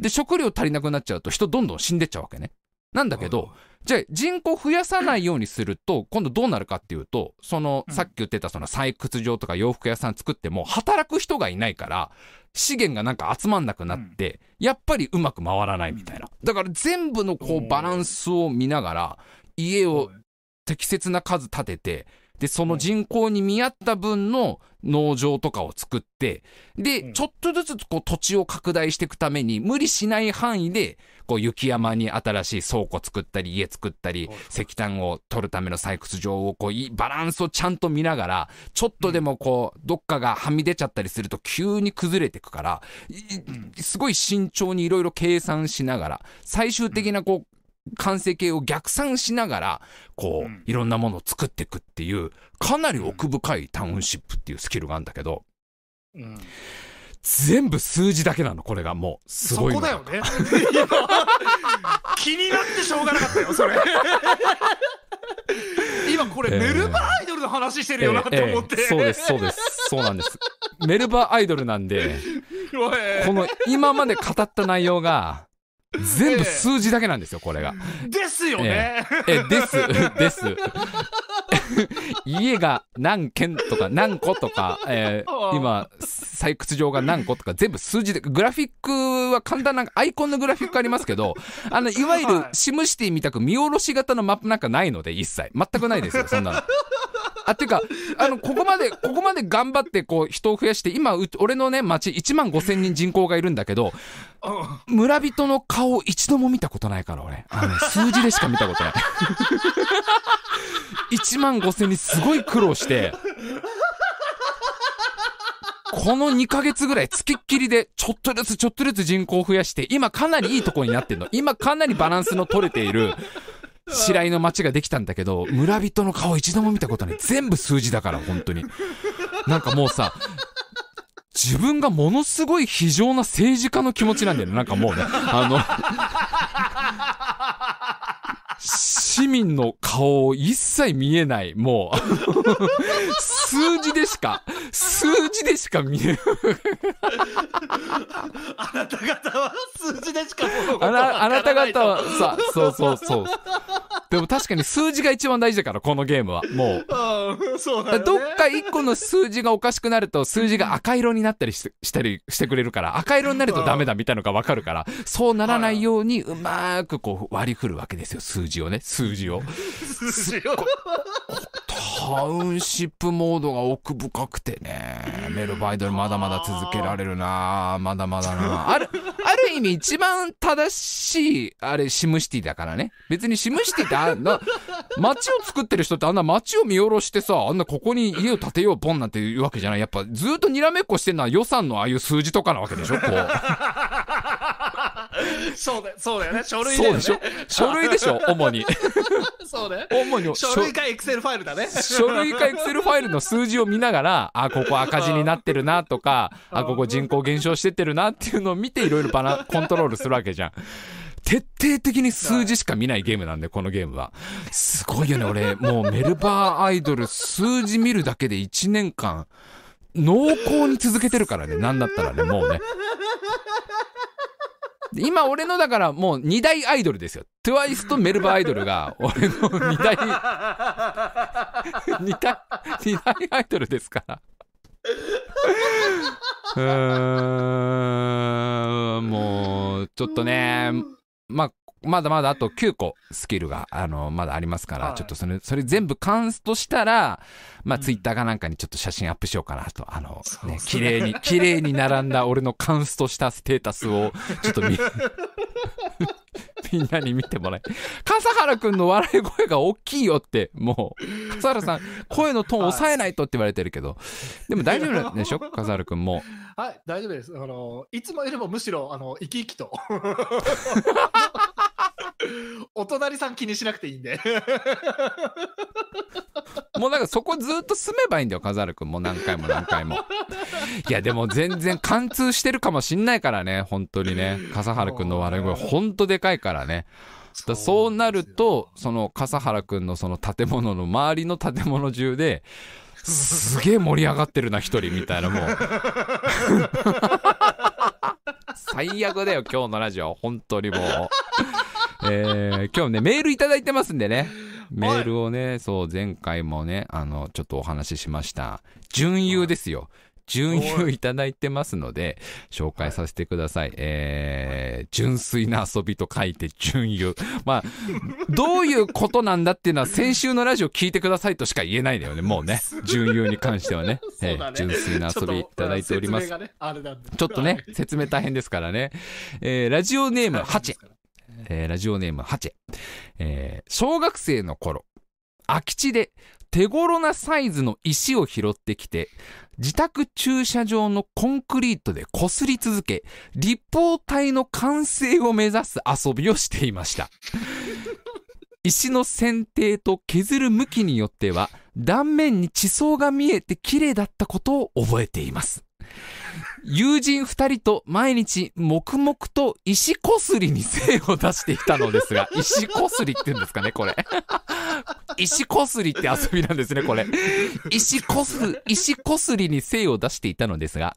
で、食料足りなくなっちゃうと人どんどん死んでっちゃうわけね。なんだけど、じゃあ人口増やさないようにすると、今度どうなるかっていうと、その、さっき言ってたその採掘場とか洋服屋さん作っても、働く人がいないから、資源がなんか集まんなくなって、やっぱりうまく回らないみたいな。だから全部のこうバランスを見ながら、家を適切な数建てて、で、その人口に見合った分の農場とかを作って、で、ちょっとずつこう土地を拡大していくために、無理しない範囲で、こう雪山に新しい倉庫作ったり、家作ったり、石炭を取るための採掘場をこう、バランスをちゃんと見ながら、ちょっとでもこう、どっかがはみ出ちゃったりすると急に崩れていくから、すごい慎重にいろいろ計算しながら、最終的なこう、完成形を逆算しながら、こう、いろんなものを作っていくっていう、かなり奥深いタウンシップっていうスキルがあるんだけど、うん、全部数字だけなの、これがもう。すごい。そこだよね。(laughs) 気になってしょうがなかったよ、それ。(laughs) 今これ、メルバアイドルの話してるよなって思って、えーえー、そうです、そうです。そうなんです。メルバアイドルなんで、(laughs) この今まで語った内容が、全部数字だけなんですよ、これが。ですよね。ええ、です、です。(laughs) 家が何軒とか何個とか、えー、今、採掘場が何個とか全部数字で、グラフィックは簡単なアイコンのグラフィックありますけど、(laughs) あの、いわゆるシムシティみたく見下ろし型のマップなんかないので、一切。全くないですよ、(laughs) そんなの。あ、ていうか、あの、ここまで、ここまで頑張ってこう人を増やして、今、俺のね、町1万5千人人口がいるんだけど、村人の顔一度も見たことないから、俺。あの、数字でしか見たことない。(laughs) 1万5千人すごい苦労して、この2ヶ月ぐらい付きっきりでちょっとずつちょっとずつ人口を増やして、今かなりいいとこになってんの。今かなりバランスの取れている白井の街ができたんだけど、村人の顔一度も見たことない。全部数字だから、本当に。なんかもうさ、自分がものすごい非常な政治家の気持ちなんだよね。なんかもうね、あの市民の顔を一切見えない、もう数字でしか、数字でしか見えないあなた方は数字でしかあなあなた方はさ、そうそうそう。でも確かに数字が一番大事だから、このゲームは。もう。そうだ、ね、どっか一個の数字がおかしくなると、数字が赤色になったりししたりしてくれるから、赤色になるとダメだみたいなのがわかるから、そうならないようにうまくこう割り振るわけですよ、数字をね、数字を。数字を？タウンシップモードが奥深くてね、メルバイドルまだまだ続けられるなまだまだなある、ある意味一番正しい、あれ、シムシティだからね。別にシムシティってあんな、街を作ってる人ってあんな街を見下ろしてさ、あんなここに家を建てようボンなんて言うわけじゃない。やっぱずっとにらめっこしてんのは予算のああいう数字とかなわけでしょこう。(laughs) そうだそうだよね。書類だよね。そうでしょ？書類でしょ？(laughs) 主に。そうね。主に。書類かエクセルファイルだね。書類かエクセルファイルの数字を見ながら、(laughs) あ、ここ赤字になってるなとか、あ、ここ人口減少してってるなっていうのを見ていろいろバラ、コントロールするわけじゃん。徹底的に数字しか見ないゲームなんで、このゲームは。すごいよね、俺。もうメルバーアイドル数字見るだけで1年間、濃厚に続けてるからね、なんだったらね、もうね。今俺のだからもう二大アイドルですよ。トゥワイスとメルバアイドルが (laughs) 俺の二大 (laughs) 二大、二大アイドルですから。うーん、もう、ちょっとね、まあ、まだまだあと9個スキルが、あの、まだありますから、はい、ちょっとそれ、それ全部カンストしたら、まあ、ツイッターかなんかにちょっと写真アップしようかなと、あの、ね、綺麗に、綺麗に並んだ俺のカンストしたステータスを、ちょっと見、(laughs) みんなに見てもらえ。笠原くんの笑い声が大きいよって、もう、笠原さん、声のトーン抑えないとって言われてるけど、でも大丈夫でしょ？笠原くんも。はい、大丈夫です。あの、いつもよりもむしろ、あの、生き生きと。お隣さん気にしなくていいんで。(laughs) もうなんかそこずっと住めばいいんだよ、笠原くんも何回も何回も。いや、でも全然貫通してるかもしんないからね、本当にね。笠原くんの笑い声、ほんとでかいからね。だそうなると、その笠原くんのその建物の周りの建物中で、すげえ盛り上がってるな、一人みたいな、もう。(laughs) 最悪だよ、今日のラジオ。本当にもう。えー、今日ね、メールいただいてますんでね。メールをね、そう、前回もね、あの、ちょっとお話ししました。準優ですよ。準優いただいてますので、紹介させてください。えー、純粋な遊びと書いて準優。まあ、どういうことなんだっていうのは先週のラジオ聞いてくださいとしか言えないんだよね、もうね。準優に関してはね。(laughs) ねー純粋な遊びいただいておりますちょっと。ね説明大変ですからね。えー、ラジオネーム、ハチェ。えーラジオネームハチ。ェ、えー小学生の頃空き地で手頃なサイズの石を拾ってきて自宅駐車場のコンクリートで擦り続け立方体の完成を目指す遊びをしていました。石の剪定と削る向きによっては断面に地層が見えて綺麗だったことを覚えています。友人二人と毎日黙々と石こすりに精を出していたのですが、(laughs) 石こすりって言うんですかね、これ。(laughs) 石こすりって遊びなんですね、これ。石こす、石こすりに精を出していたのですが、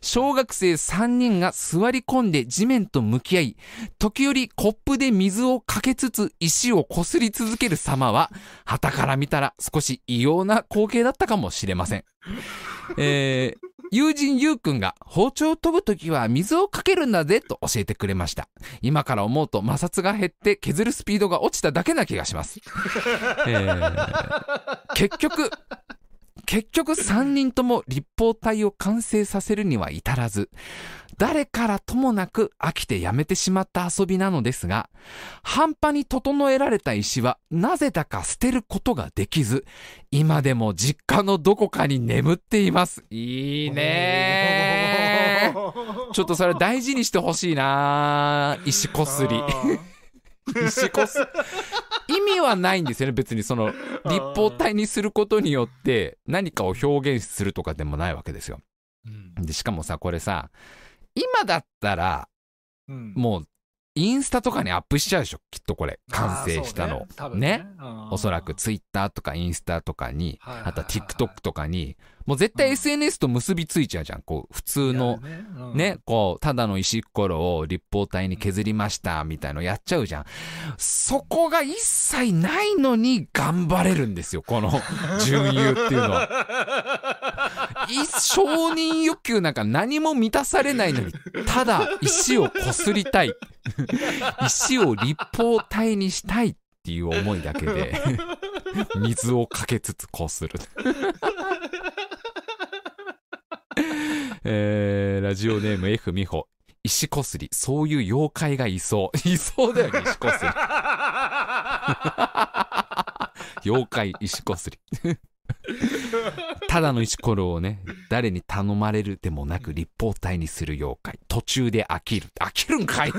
小学生三人が座り込んで地面と向き合い、時折コップで水をかけつつ石をこすり続ける様は、旗から見たら少し異様な光景だったかもしれません。えー友人ゆうくんが包丁を研ぐときは水をかけるんだぜと教えてくれました。今から思うと摩擦が減って削るスピードが落ちただけな気がします。えー結局、(laughs) 結局3人とも立方体を完成させるには至らず、誰からともなく飽きてやめてしまった遊びなのですが、半端に整えられた石はなぜだか捨てることができず、今でも実家のどこかに眠っています。いいねー。ちょっとそれ大事にしてほしいなー石こすり。(laughs) 石こす。意味はないんですよね、別に。その (laughs) 立方体にすることによって何かを表現するとかでもないわけですよ。うん。で、しかもさ、これさ、今だったらうん。もうインスタとかにアップしちゃうでしょ、きっとこれ。完成したの。ね。ね。うん。おそらくツイッターとかインスタとかに、はいはいはい。あとは TikTok とかに、もう絶対うん SNS と結びついちゃうじゃん。こう、普通の、ねうんね、こう、ただの石ころを立方体に削りました、みたいのやっちゃうじゃん。そこが一切ないのに頑張れるんですよ、この (laughs) 準優っていうのは。い承認欲求なんか何も満たされないのに、ただ石をこすりたい。石を立方体にしたいっていう思いだけで、(laughs) 水をかけつつこする。(laughs) えー、ラジオネーム F 美穂。石こすり、そういう妖怪がいそう。(laughs) いそうだよね、石こすり。(laughs) 妖怪石こすり。ただの石ころをね、誰に頼まれるでもなく立方体にする妖怪。途中で飽きる。飽きるんかい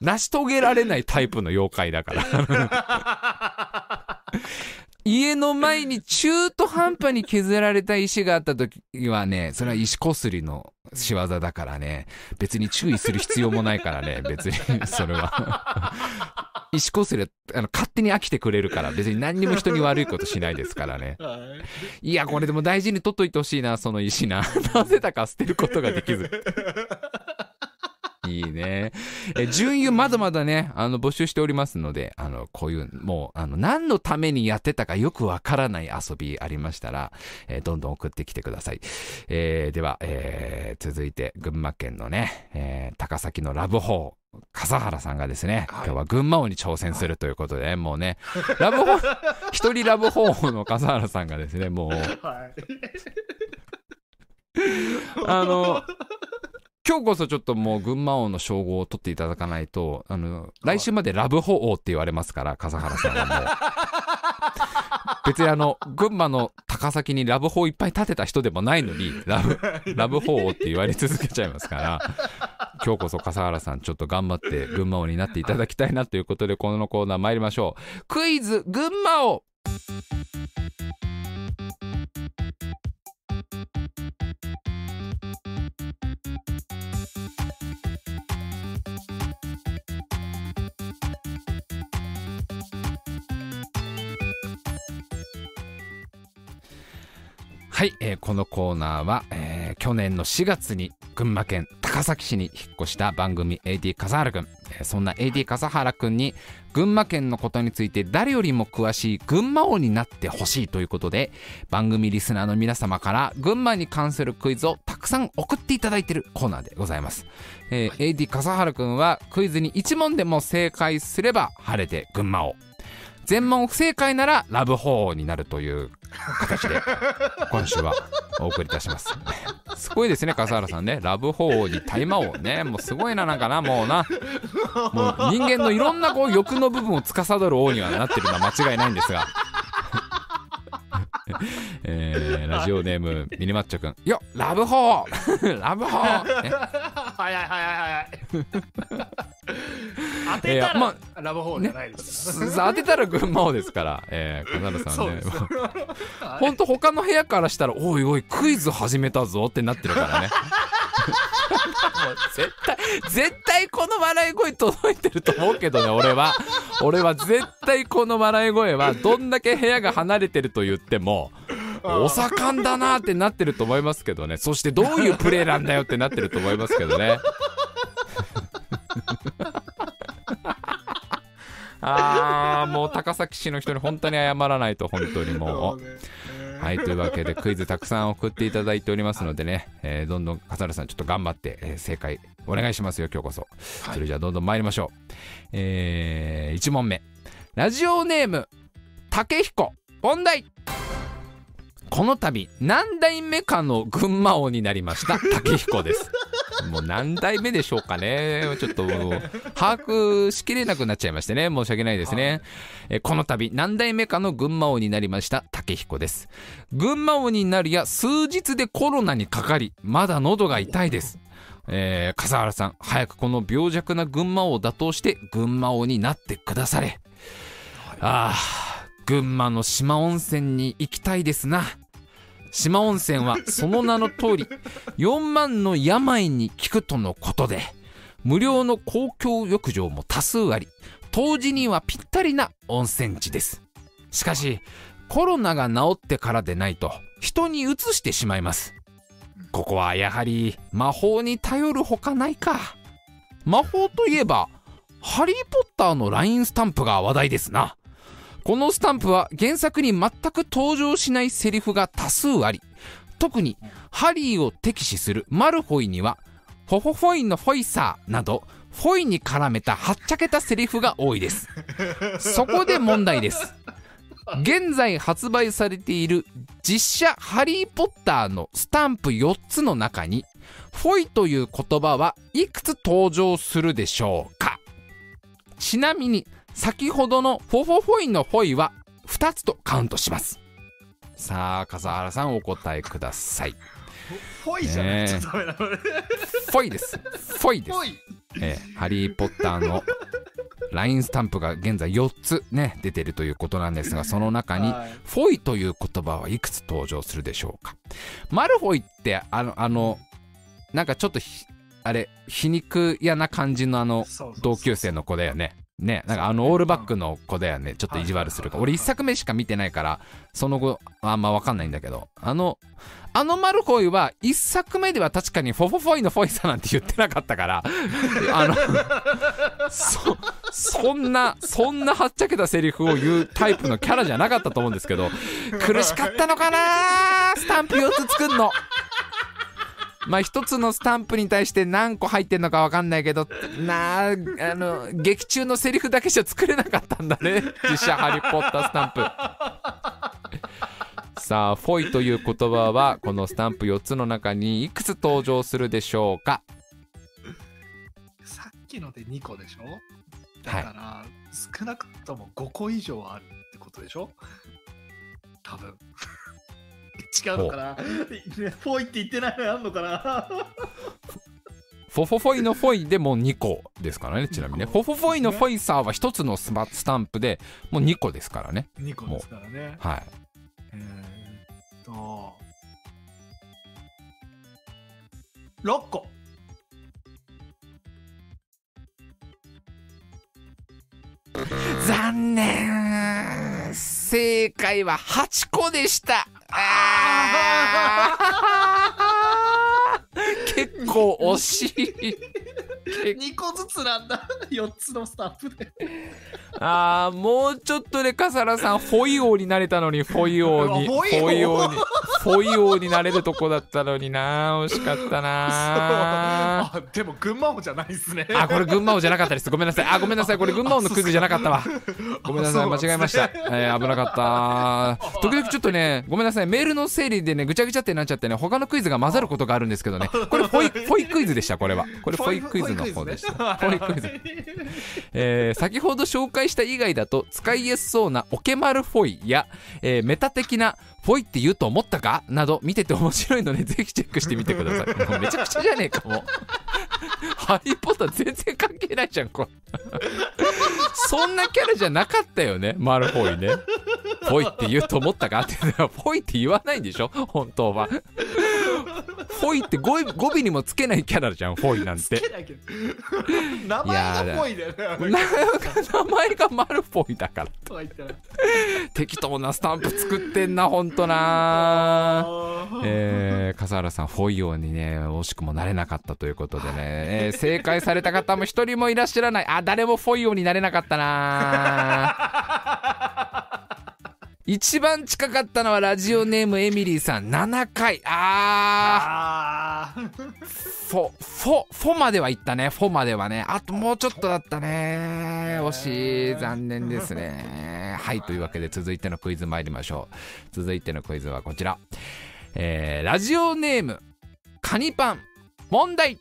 成し遂げられないタイプの妖怪だから。家の前に中途半端に削られた石があった時はね、(laughs) それは石こすりの仕業だからね、別に注意する必要もないからね、別に、(laughs) それは。(laughs) 石こすりはあの勝手に飽きてくれるから、別に何にも人に悪いことしないですからね。はいいや、これでも大事に取っといてほしいな、その石な。なぜだか捨てることができず。いいね。え、順位まだまだね、あの、募集しておりますので、あの、こういう、もう、あの、何のためにやってたかよくわからない遊びありましたら、えーどんどん送ってきてください。えーでは、えー続いて、群馬県のね、えー高崎のラブホー。笠原さんがですね、はい今日は群馬王に挑戦するということで、もうね、ラブホー、一人ラブホーの笠原さんがですね、もう、はい。あの、今日こそちょっともう群馬王の称号を取っていただかないと、あの、来週までラブホ王って言われますから、笠原さんはもう。別にあの、群馬の高崎にラブホいっぱい建てた人でもないのに、ラブ、(laughs) ラブホ王って言われ続けちゃいますから、今日こそ笠原さんちょっと頑張って群馬王になっていただきたいなということで、このコーナー参りましょう。クイズ群馬王はい、えーこのコーナーは、えー去年の4月に群馬県高崎市に引っ越した番組 AD 笠原くん、えーそんな AD 笠原くんに群馬県のことについて誰よりも詳しい群馬王になってほしいということで番組リスナーの皆様から群馬に関するクイズをたくさん送っていただいているコーナーでございます、えー AD 笠原くんはクイズに1問でも正解すれば晴れて群馬王全問不正解ならラブホーになるという形で今週はお送りいたします。すごいですね笠原さんね。ラブホーに大魔王ねもうすごいななんかなもうな。もう人間のいろんなこう欲の部分を司る王にはなってるのは間違いないんですが。(laughs) えーラジオネームミニマッチョくん。よラブホー。ラブホー、(laughs) ね早い早い早い。当てたいやまらラブホールじゃないですよ、当てたら群馬王ですから、えー、笠原さんね。そうです。ほんと他の部屋からしたらおいおいクイズ始めたぞってなってるからね。もう絶対絶対この笑い声届いてると思うけどね俺は。俺は絶対この笑い声はどんだけ部屋が離れてると言ってもお盛んだなってなってると思いますけどね。そしてどういうプレーなんだよってなってると思いますけどねあーもう高崎市の人に本当に謝らないと本当にもう。はい、というわけでクイズたくさん送っていただいておりますのでね、えーどんどん笠原さんちょっと頑張って、えー正解お願いしますよ今日こそ、はい。それじゃあどんどん参りましょう。え1問目。ラジオネーム竹彦。問題。この度何代目かの群馬王になりました竹彦ですもう何代目でしょうかね。ちょっと把握しきれなくなっちゃいましてね。申し訳ないですね、えーこの度何代目かの群馬王になりました竹彦です。群馬王になるや数日でコロナにかかりまだ喉が痛いです。えー笠原さん早くこの病弱な群馬王を打倒して群馬王になってくだされ。ああ群馬の島温泉に行きたいですな島温泉はその名の通り4万の病に効くとのことで無料の公共浴場も多数あり当時にはぴったりな温泉地です。しかしコロナが治ってからでないと人にうつしてしまいます。ここはやはり魔法に頼るほかないか。魔法といえばハリー・ポッターの LINE スタンプが話題ですな。このスタンプは原作に全く登場しないセリフが多数あり。特にハリーを敵視するマルフォイにはフォフォフォイのフォイサーなどフォイに絡めたはっちゃけたセリフが多いです。そこで問題です。現在発売されている実写ハリー・ポッターのスタンプ4つの中にフォイという言葉はいくつ登場するでしょうか？ちなみに先ほどのフォフォフォイのフォイは2つとカウントします。さあ笠原さんお答えください。フォイじゃない、ねえちょっとダメなのね。フォイです。フォイです。えーハリー・ポッターの LINE スタンプが現在4つね出てるということなんですがその中にはい。フォイという言葉はいくつ登場するでしょうか。マルフォイってあのあのなんかちょっとひあれ皮肉屋な感じのあの同級生の子だよねねなんかあのオールバックの子だよね。ちょっと意地悪するか。俺1作目しか見てないからその後あんま分かんないんだけどあのあのマルフォイは1作目では確かにフォフォフォイのフォイさなんて言ってなかったから。(laughs) あのそそんなそんなはっちゃけたセリフを言うタイプのキャラじゃなかったと思うんですけど苦しかったのかなスタンプ4つ作んのまあ一つのスタンプに対して何個入ってんのか分かんないけどなああの劇中のセリフだけじゃ作れなかったんだね。(laughs) 実写ハリー・ポッタースタンプ。さあフォイという言葉はこのスタンプ4つの中にいくつ登場するでしょうか？きので2個でしょ？だから、少なくとも5個以上あるってことでしょ？多分違うのかな？フォイって言ってないのあんのかな？フォフォフォイのフォイでもう2個ですからねちなみにね。フォフォフォイのフォイサーは1つのスマスタンプでもう2個ですからね ?2 個ですからね。はい。えーっと、6個。残念。正解は8個でした (laughs) 結構惜しい。2個ずつなんだ。(laughs) 4つのスタンプで。あーもうちょっとで笠原さんフォイ王になれたのにフォイ王に (laughs) フォイ王王にフォイ王になれるとこだったのにな。惜しかったな。あでも群馬王じゃないですね。あこれ群馬王じゃなかったです。ごめんなさい。あごめんなさい。これ群馬王のクイズじゃなかったわ。(laughs) ごめんなさい。間違えました、えー危なかった。時々ちょっとねごめんなさい。メールの整理でねぐちゃぐちゃってなっちゃってね他のクイズが混ざることがあるんですけどね。これフォイフォイクイズでしたこれは。これフォイクイズの方でしたフォイ (laughs) クイズ。えー先ほど紹介した以外だと使いやすそうなオケマルフォイや、えーメタ的なフォイって言うと思ったか？など見てて面白いのでぜひチェックしてみてください。(laughs) もうめちゃくちゃじゃねえかもう。(laughs) ハリー・ポッター全然関係ないじゃんこれ。そんなキャラじゃなかったよねマルフォイね。フォイって言うと思ったか？ってフォイって言わないんでしょ？本当はフォイって語尾語尾にもつけないキャラじゃんフォイなんて。名前がっぽいだよね。な名前がマルフォイだからとか言って適当なスタンプ作ってんなほんとな。えー、笠原さんフォイ王にね惜しくもなれなかったということでね、えー正解された方も一人もいらっしゃらない。あ誰もフォイ王になれなかったな一番近かったのはラジオネームエミリーさん。7回。ああーー。フォフォフォまでは行ったね。フォまではね。あともうちょっとだったね。惜しい。残念ですね。はいというわけで続いてのクイズ参りましょう。続いてのクイズはこちら。えーラジオネームカニパン。問題。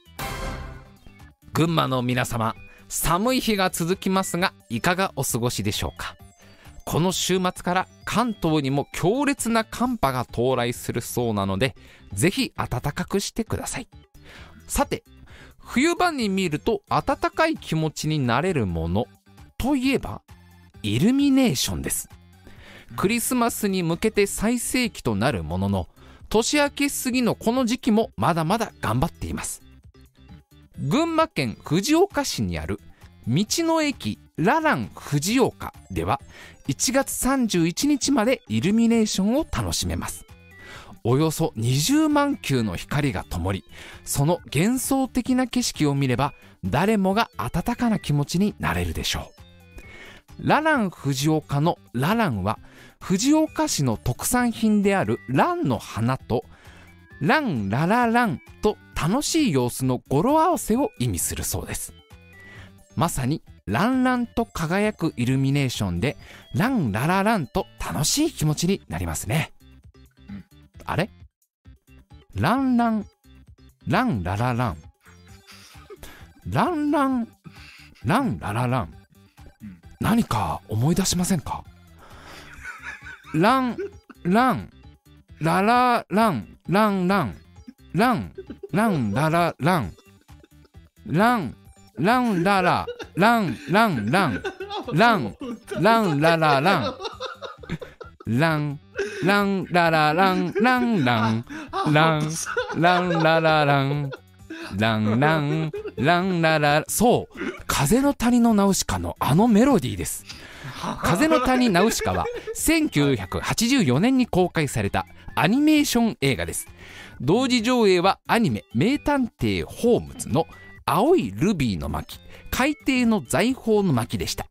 群馬の皆様寒い日が続きますがいかがお過ごしでしょうか？この週末から関東にも強烈な寒波が到来するそうなのでぜひ暖かくしてください。さて冬場に見ると暖かい気持ちになれるものといえばイルミネーションです。クリスマスに向けて最盛期となるものの年明け過ぎのこの時期もまだまだ頑張っています。群馬県藤岡市にある道の駅ララン藤岡では1月31日までイルミネーションを楽しめます。およそ20万球の光が灯りその幻想的な景色を見れば誰もが温かな気持ちになれるでしょう。ララン藤岡のラランは藤岡市の特産品であるランの花とランララランと楽しい様子の語呂合わせを意味するそうです。まさにランランと輝くイルミネーションでランララランと楽しい気持ちになりますね、うん。あれ？ランランランラララン。ランランランラララン。うん。何か思い出しませんか？ランランララランランランランランラララン。ランランララランランランランランラララン。ランランララランランラン。ランランララランランランランララそう風の谷のナウシカのあのメロディーです。風の谷ナウシカは1984年に公開されたアニメーション映画です。同時上映はアニメ「名探偵ホームズ」の青いルビーの巻海底の財宝の巻でした。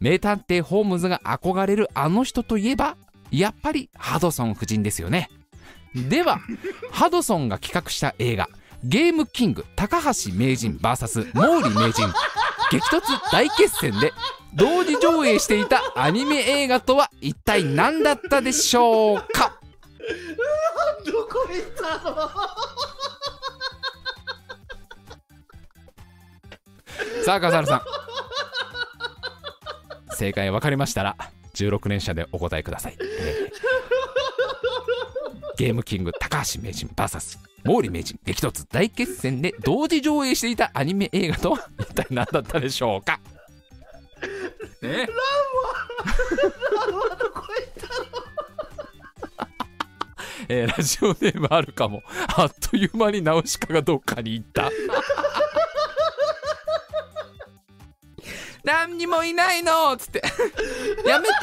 名探偵ホームズが憧れるあの人といえばやっぱりハドソン夫人ですよね。ではハドソンが企画した映画ゲームキング高橋名人 VS 毛利名人激突大決戦で同時上映していたアニメ映画とは一体何だったでしょうか？(laughs) どこ行ったの？さあ笠原さん。正解分かりましたら16連射でお答えください、えーゲームキング高橋名人 VS 毛利名人激突大決戦で同時上映していたアニメ映画とは一体何だったでしょうか？ねえーラジオネームあるかも。あっという間にナウシカがどっかに行った何にもいないのっつって。(laughs) やめて。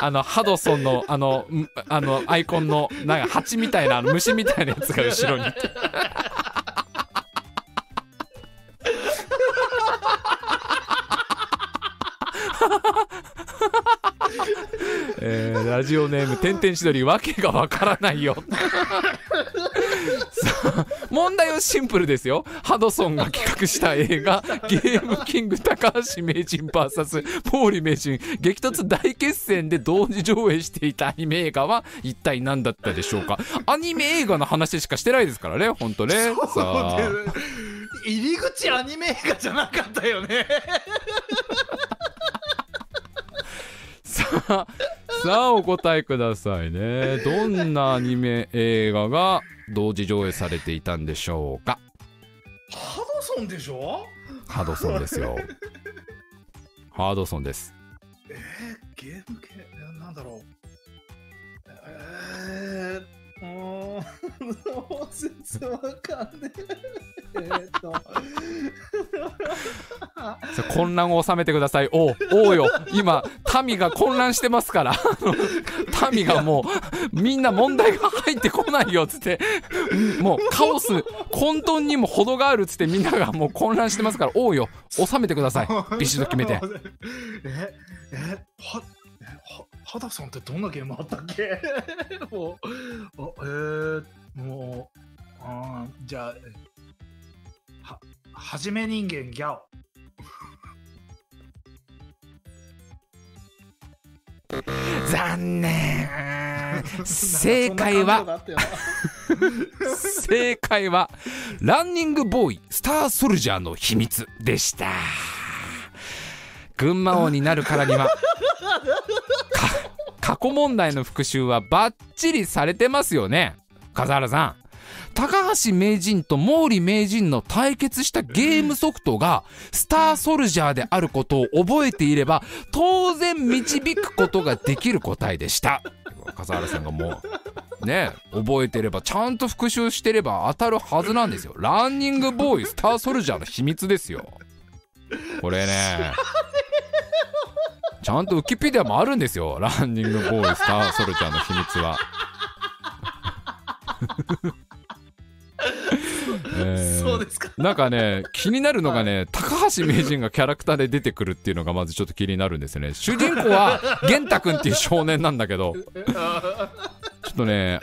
あのハドソンのあのあのアイコンのなんか蜂みたいな虫みたいなやつが後ろにいて。(laughs) えーラジオネーム「てんてんしどり」わけがわからないよ。問題はシンプルですよ。ハドソンが企画した映画「ゲームキング高橋名人 VS 毛利名人。激突大決戦」で同時上映していたアニメ映画は一体何だったでしょうか。アニメ映画の話しかしてないですからねほんとね入り口アニメ映画じゃなかったよね。さあさあお答えくださいね。どんなアニメ映画が同時上映されていたんでしょうか？ハドソンでしょ？ハドソンですよ。ハードソンです。えー、ゲーム系えなんだろう。えー、うーん全然わかんねえ。えーっと。(laughs) 混乱を収めてください。おうおうよ。今民が混乱してますから。あ (laughs) の民がもうみんな問題が入ってこないよっつって。うんもうカオス。混沌にも程があるっつってみんながもう混乱してますから。おうよ。収めてください。ビシッと決めて。(laughs) ええはえはハダソンってどんなゲームあったっけ？(laughs) もうあえー、もうあーじゃあえははじめ人間ギャオ。(laughs) 残念。正解は正解はランニングボーイスターソルジャーの秘密でした。群馬王になるからにはか過去問題の復習はバッチリされてますよね。笠原さん。高橋名人と毛利名人の対決したゲームソフトがスターソルジャーであることを覚えていれば当然導くことができる答えでした。笠原さんがもうね覚えてればちゃんと復習してれば当たるはずなんですよ。ランニングボーイスターソルジャーの秘密ですよ。これね。ちゃんとウィキペディアもあるんですよ。(laughs) ランニングボーイスターソルジャーの秘密は。(laughs) えーそうですか。なんかね気になるのがね、高橋名人がキャラクターで出てくるっていうのがまずちょっと気になるんですよね。主人公は玄太くんっていう少年なんだけど。ちょっとね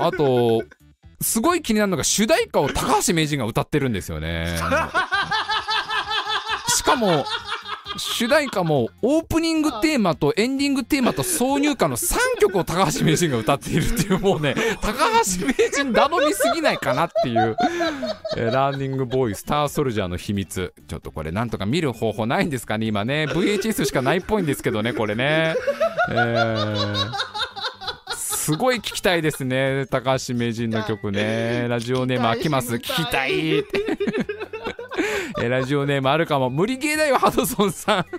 あとすごい気になるのが主題歌を高橋名人が歌ってるんですよね。(laughs) しかも主題歌もオープニングテーマとエンディングテーマと挿入歌の3曲を高橋名人が歌っているっていうもうね (laughs) 高橋名人頼みすぎないかなっていう、えーランニングボーイスターソルジャーの秘密。ちょっとこれなんとか見る方法ないんですかね今ね。VHS しかないっぽいんですけどねこれね。えーすごい聞きたいですね高橋名人の曲ね。ラジオネーム飽きます。聞きたいえラジオネームあるかも。無理ゲーだよハドソンさん。(laughs)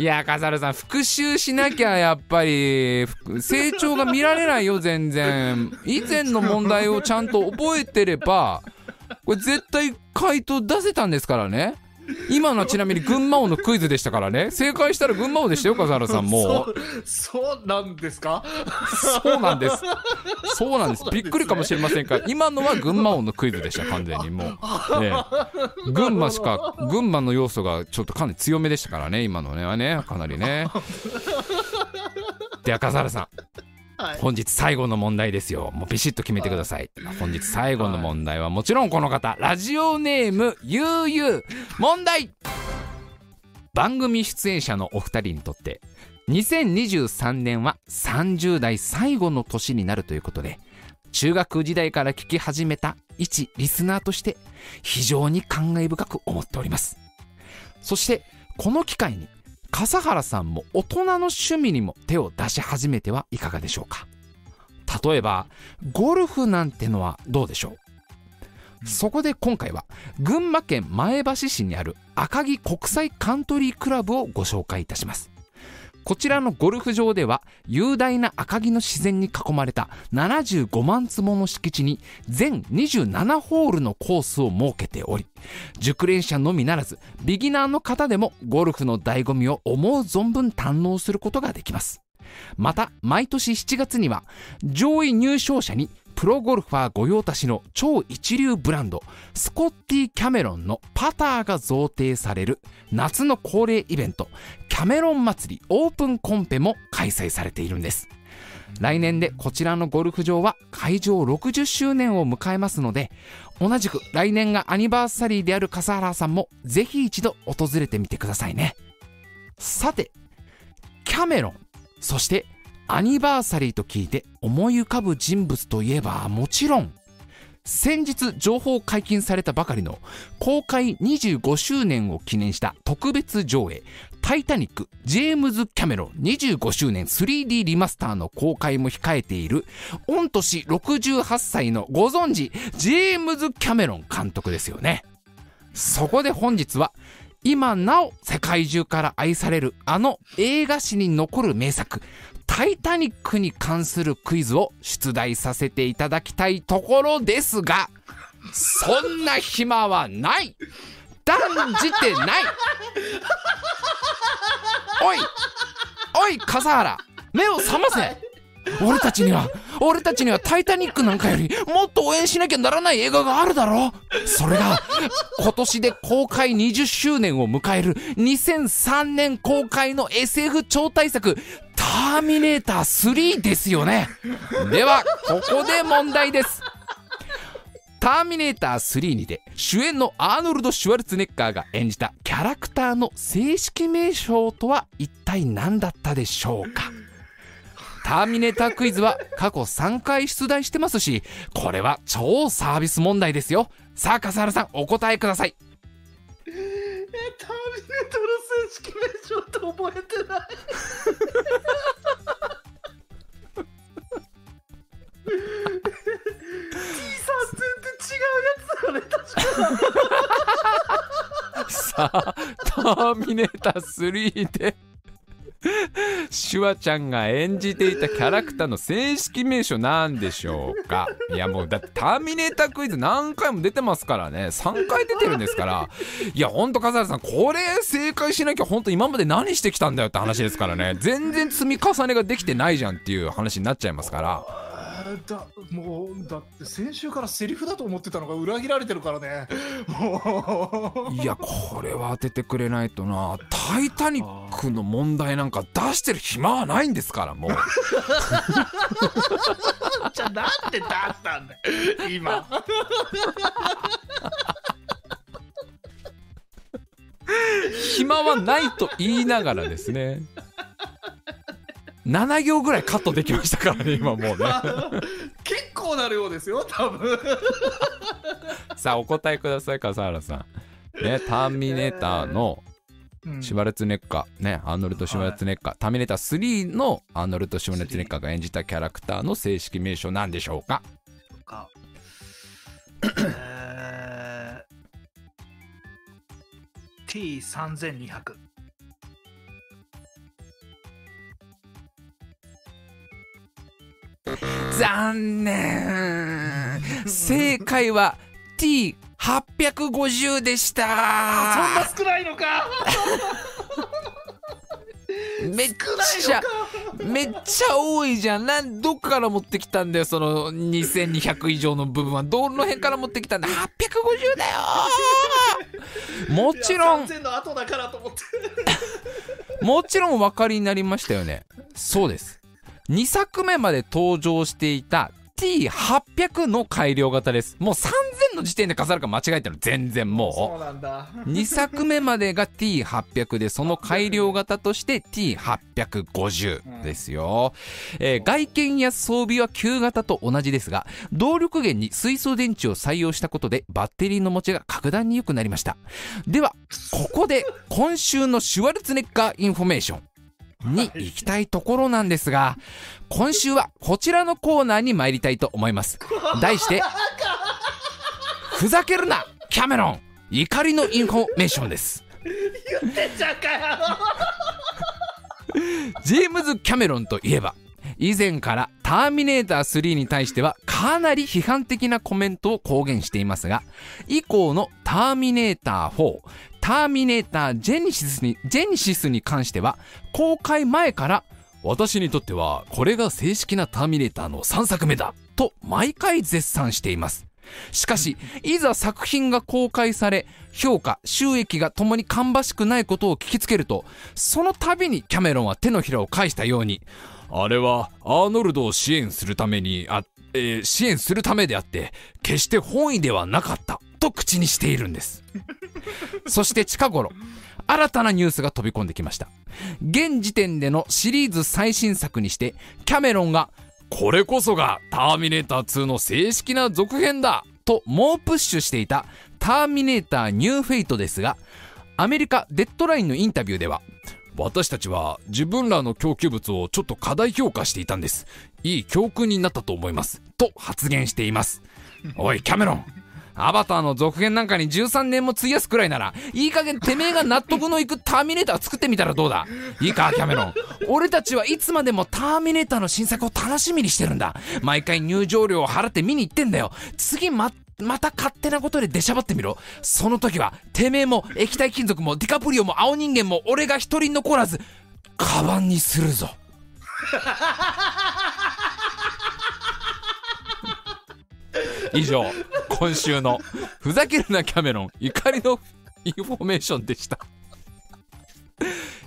いや笠原さん復習しなきゃやっぱり成長が見られないよ全然。以前の問題をちゃんと覚えてればこれ絶対回答出せたんですからね。(laughs) 今のはちなみに群馬王のクイズでしたからね。正解したら群馬王でしたよ笠原さんも (laughs) う。そうなんですか？そうなんです。(laughs) そうなんです。びっくりかもしれませんが、今のは群馬王のクイズでした、完全にもう。ね。え群馬しか、群馬の要素がちょっとかなり強めでしたからね、今のね。はね、かなりね。では、笠原さん、はい本日最後の問題ですよ。もうビシッと決めてください。本日最後の問題はもちろんこの方、ラジオネーム、ゆうゆう。問題番組出演者のお二人にとって、2023年は30代最後の年になるということで中学時代から聞き始めた一リスナーとして非常に感慨深く思っておりますそしてこの機会に笠原さんも大人の趣味にも手を出し始めてはいかがでしょうか？例えばゴルフなんてのはどうでしょう？そこで今回は群馬県前橋市にある赤城国際カントリークラブをご紹介いたします。こちらのゴルフ場では雄大な赤城の自然に囲まれた75万坪の敷地に全27ホールのコースを設けており熟練者のみならずビギナーの方でもゴルフの醍醐味を思う存分堪能することができます。また毎年7月には上位入賞者にプロゴルファー御用達の超一流ブランドスコッティ・キャメロンのパターが贈呈される夏の恒例イベントャメロン祭りオープンコンペも開催されているんです。来年でこちらのゴルフ場は開場60周年を迎えますので同じく来年がアニバーサリーである笠原さんもぜひ一度訪れてみてくださいね。さてキャメロンそしてアニバーサリーと聞いて思い浮かぶ人物といえばもちろん先日情報解禁されたばかりの公開25周年を記念した特別上映「タイタニックジェームズ・キャメロン25周年 3D リマスター」の公開も控えている御年68歳のご存知ジェームズ・キャメロン監督ですよね。そこで本日は今なお世界中から愛されるあの映画史に残る名作タイタニックに関するクイズを出題させていただきたいところですが、そんな暇はない。断じてない。(laughs) おいおい笠原。目を覚ませ俺たちには俺たちには「タイタニック」なんかよりもっと応援しなきゃならない映画があるだろ。それが今年で公開20周年を迎える2003年公開の SF 超大作「ターミネーター3」ですよね。ではここで問題です。ターミネーター3にて主演のアーノルド・シュワルツネッカーが演じたキャラクターの正式名称とは一体何だったでしょうか？ターミネータークイズは過去3回出題してますし、これは超サービス問題ですよ。さあ、笠原さん、お答えください。え、ターミネーターの正式名称って覚えてない。T さん全然違うやつだよね、確か。(laughs) さあ、ターミネーター3でシュワちゃんが演じていたキャラクターの正式名称なんでしょうか。いやもうだってターミネータークイズ何回も出てますからね。3回出てるんですから。いやほんと笠原さんこれ正解しなきゃほんと今まで何してきたんだよって話ですからね。全然積み重ねができてないじゃんっていう話になっちゃいますから。だもうだって先週からセリフだと思ってたのが裏切られてるからね。もう。いやこれは当ててくれないとな「タイタニック」の問題なんか出してる暇はないんですからもう。(laughs) じゃあなんで出したんだよ今。(laughs) 暇はないと言いながらですね7行ぐらいカットできましたからね (laughs) 今もうね。結構な量ですよ多分。さあお答えください笠原さん。ねターミネーターのシュワルツネッカー。ねアーノルド・シュワルツネッカー、はい、ターミネーター3のアーノルド・シュワルツネッカーが演じたキャラクターの正式名称なんでしょうか？か。えー、T3200 残念。正解は T850 でした。そんな少ないのか。(laughs) めっちゃめっちゃ多いじゃん。なんどっから持ってきたんだよその2200以上の部分は。どの辺から持ってきたんだ？850だよ (laughs) もちろん。もちろんお分かりになりましたよね。そうです2作目まで登場していた T800 の改良型です。もう3000の時点で飾るか間違えてる。の全然もそうなんだ。う2作目までが T800 でその改良型として T850 ですよ、えー外見や装備は旧型と同じですが動力源に水素電池を採用したことでバッテリーの持ちが格段に良くなりました。ではここで今週のシュワルツェネッガーインフォメーションに行きたいところなんですが今週はこちらのコーナーに参りたいと思います。(laughs) 題してふざけるなキャメロン。怒りのインフォメーションです。言ってんじゃんかよ。ジェームズ・キャメロンといえば以前からターミネーター3に対してはかなり批判的なコメントを公言していますが以降のターミネーター4ターミネータージェニシスにジェニシスに関しては公開前から私にとってはこれが正式なターミネーターの3作目だと毎回絶賛しています。しかしいざ作品が公開され評価収益が共に芳しくないことを聞きつけるとその度にキャメロンは手のひらを返したようにあれはアーノルドを支援するためにあ、えー支援するためであって決して本意ではなかったと口にしているんです。(laughs) そして近頃新たなニュースが飛び込んできました。現時点でのシリーズ最新作にしてキャメロンがこれこそがターミネーター2の正式な続編だと猛プッシュしていたターミネーターニューフェイトですがアメリカデッドラインのインタビューでは私たちは自分らの供給物をちょっと過大評価していたんです。いい教訓になったと思います。と発言しています。おいキャメロン。アバターの続編なんかに13年も費やすくらいならいい加減てめえが納得のいくターミネーター作ってみたらどうだ。いいかキャメロン。俺たちはいつまでもターミネーターの新作を楽しみにしてるんだ。毎回入場料を払って見に行ってんだよ。次ままた勝手なことで出しゃばってみろ。その時はてめえも液体金属もディカプリオも青人間も俺が一人残らずカバンにするぞ。以上今週のふざけるなキャメロン怒りのインフォメーションでした。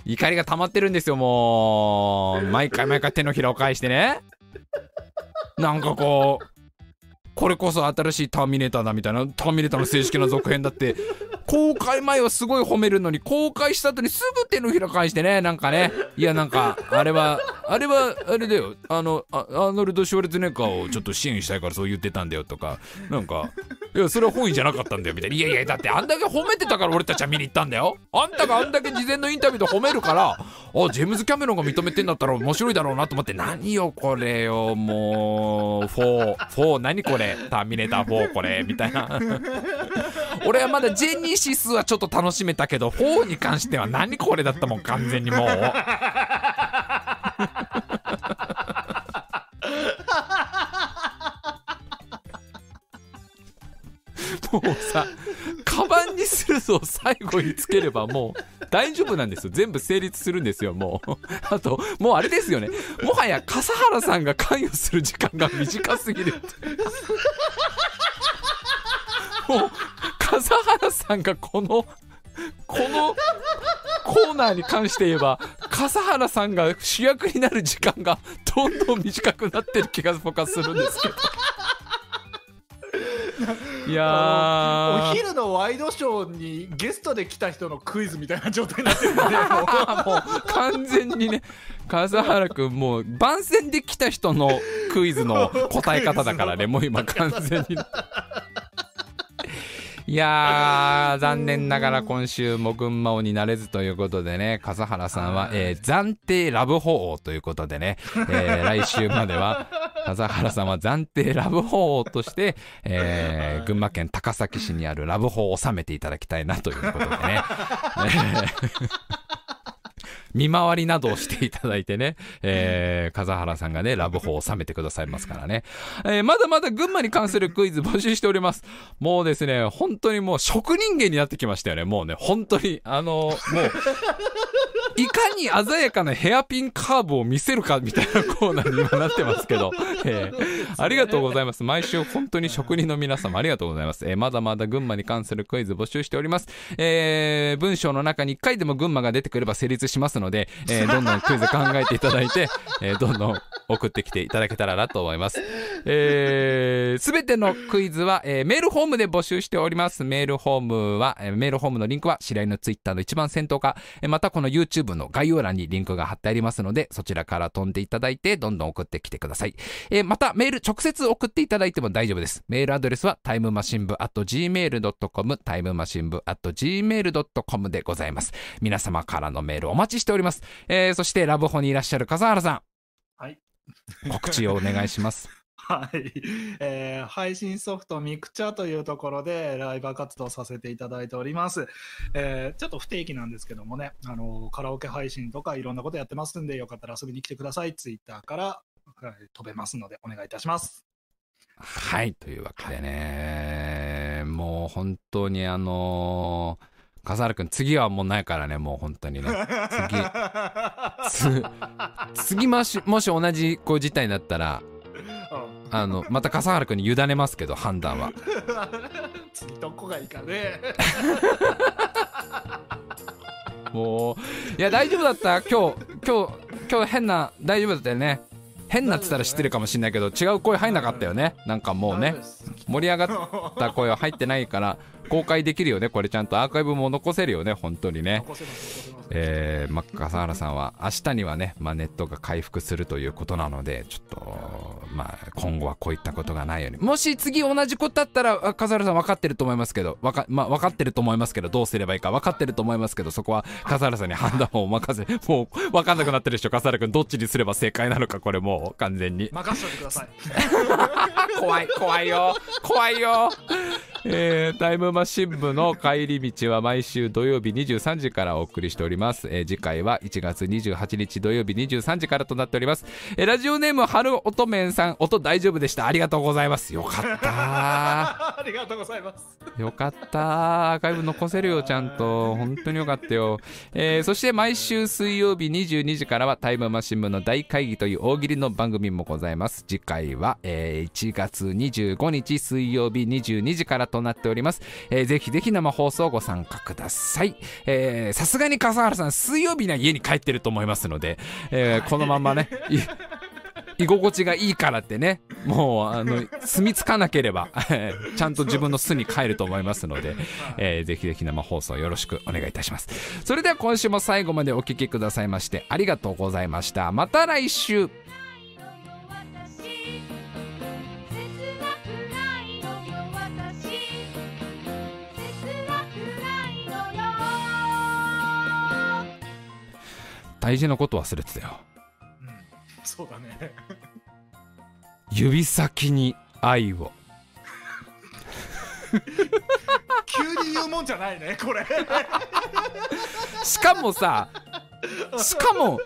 怒りが溜まってるんですよもう。毎回毎回手のひらを返してね。なんかこうこれこそ新しいターミネーターだみたいなターミネーターの正式な続編だって公開前はすごい褒めるのに公開した後にすぐ手のひら返してねなんかね。いやなんかあれはあれはあれだよ。あのアーノルド・シュワルツネッガーをちょっと支援したいからそう言ってたんだよとか。なんかいやそれは本意じゃなかったんだよみたいな。いやいやだってあんだけ褒めてたから俺たちは見に行ったんだよ。あんたがあんだけ事前のインタビューで褒めるからあジェームズ・キャメロンが認めてんだったら面白いだろうなと思って。何よこれよもう。4 4何これ。ターミネーター4これみたいな。俺はまだジェニシスはちょっと楽しめたけど4に関しては何これだったもん完全にもう。(laughs) もうさカバンにするぞ最後につければもう大丈夫なんですよ。全部成立するんですよもう。あともうあれですよね。もはや笠原さんが関与する時間が短すぎるもう笠原さんがこのこのコーナーに関して言えば笠原さんが主役になる時間がどんどん短くなってる気が僕はするんですけど。(laughs) いやー。お昼のワイドショーにゲストで来た人のクイズみたいな状態になってるんで、も (laughs) うもう完全にね笠原君もう番宣で来た人のクイズの答え方だからねもう今完全に (laughs) いやー残念ながら今週も群馬王になれずということでね笠原さんは、えー暫定ラブホ王ということでね、えー (laughs) 来週までは笠原さんは暫定ラブホ王として、えー群馬県高崎市にあるラブホを収めていただきたいなということでね。(laughs) (laughs) 見回りなどをしていただいてね、えー、風原さんがね、ラブホを収めてくださいますからね。えーまだまだ群馬に関するクイズ募集しております。もうですね、本当にもう職人芸になってきましたよね。もうね、本当に、あのもう、いかに鮮やかなヘアピンカーブを見せるかみたいなコーナーに今なってますけど、(laughs) えーありがとうございます。毎週本当に職人の皆様ありがとうございます。えーまだまだ群馬に関するクイズ募集しております。えー文章の中に1回でも群馬が出てくれば成立しますのので、えーどんどんクイズ考えていただいて、えーどんどん送ってきていただけたらなと思います。えー、すべてのクイズは、えーメールホームで募集しております。メールホームは、えーメールホームのリンクは、白井のツイッターの一番先頭か、えーまたこの YouTube の概要欄にリンクが貼ってありますので、そちらから飛んでいただいて、どんどん送ってきてください。えーまた、メール直接送っていただいても大丈夫です。メールアドレスは、タイムマシン部 at gmail.com、タイムマシン部 at gmail.com でございます。皆様からのメールお待ちしております。えーそして、ラブホにいらっしゃる笠原さはい。ん、告知をお願いします。(laughs) はい、えー配信ソフトミクチャというところでライブ活動させていただいております、えーちょっと不定期なんですけどもね。あのカラオケ配信とかいろんなことやってますんでよかったら遊びに来てください。ツイッターから、はい飛べますのでお願いいたします。はい、というわけでね、もう本当にあのー笠原くん、次はもうないからね、もう本当にね。(laughs) つ次もし、もし同じこう事態になったら、うんあの、また笠原くんに委ねますけど、判断は。(laughs) 次どこがいいかね (laughs) もう、いや、大丈夫だった今日、今日、今日変な、大丈夫だったよね。変なって言ったら知ってるかもしれないけど、違う声入んなかったよね。なんかもうね、盛り上がった声は入ってないから、公開できるよね。これちゃんとアーカイブも残せるよね、本当にね。えー、ま、笠原さんは明日にはね、まあ、ネットが回復するということなので、ちょっと、まあ、今後はこういったことがないように。もし次同じことだったら、笠原さん分かってると思いますけど、わか、まあ、分かってると思いますけど、どうすればいいか分かってると思いますけど、そこは笠原さんに判断をお任せ。もう、分かんなくなってるでしょ、笠原君。どっちにすれば正解なのか、これもう完全に。任せてください。(laughs) 怖い怖いよ。怖いよ。えータイムマシン部の帰り道は毎週土曜日23時からお送りしております、えー次回は1月28日土曜日23時からとなっております、えーラジオネーム春乙女さん。音大丈夫でした？ありがとうございます。よかった。(laughs) ありがとうございます。よかった。アーカイブ残せるよちゃんと。本当によかったよ、えーそして毎週水曜日22時からはタイムマシン部の大会議という大喜利の番組もございます次回は、えー1月25日水曜日22時からとなっております、えーぜひぜひ生放送ご参加くださいさすがに笠原さん水曜日には家に帰ってると思いますので、えーこのままね (laughs) 居心地がいいからってね、もう、あの、住み着かなければ、ちゃんと自分の巣に帰ると思いますので、えーぜひぜひ生放送よろしくお願いいたします。それでは今週も最後までお聞きくださいまして、ありがとうございました。また来週大事なこと忘れてたよ。うんそうだね指先に愛を。急に言うもんじゃないねこれしかもさ、しかも、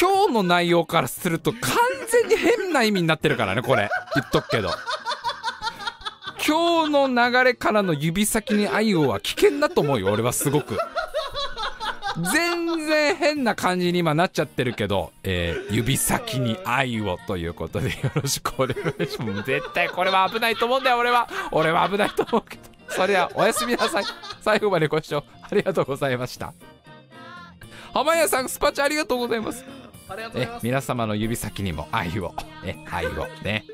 今日の内容からすると完全に変な意味になってるからね、これ。言っとくけど。今日の流れからの指先に愛をは危険だと思うよ、俺はすごく。全然変な感じに今なっちゃってるけど、えー指先に愛をということでよろしくお願いします。絶対これは危ないと思うんだよ、俺は。俺は危ないと思うけど。それではおやすみなさい。最後までご視聴ありがとうございました。浜屋さん、スパチャありがとうございます。ありがとうございますえ皆様の指先にも愛を、え愛をね。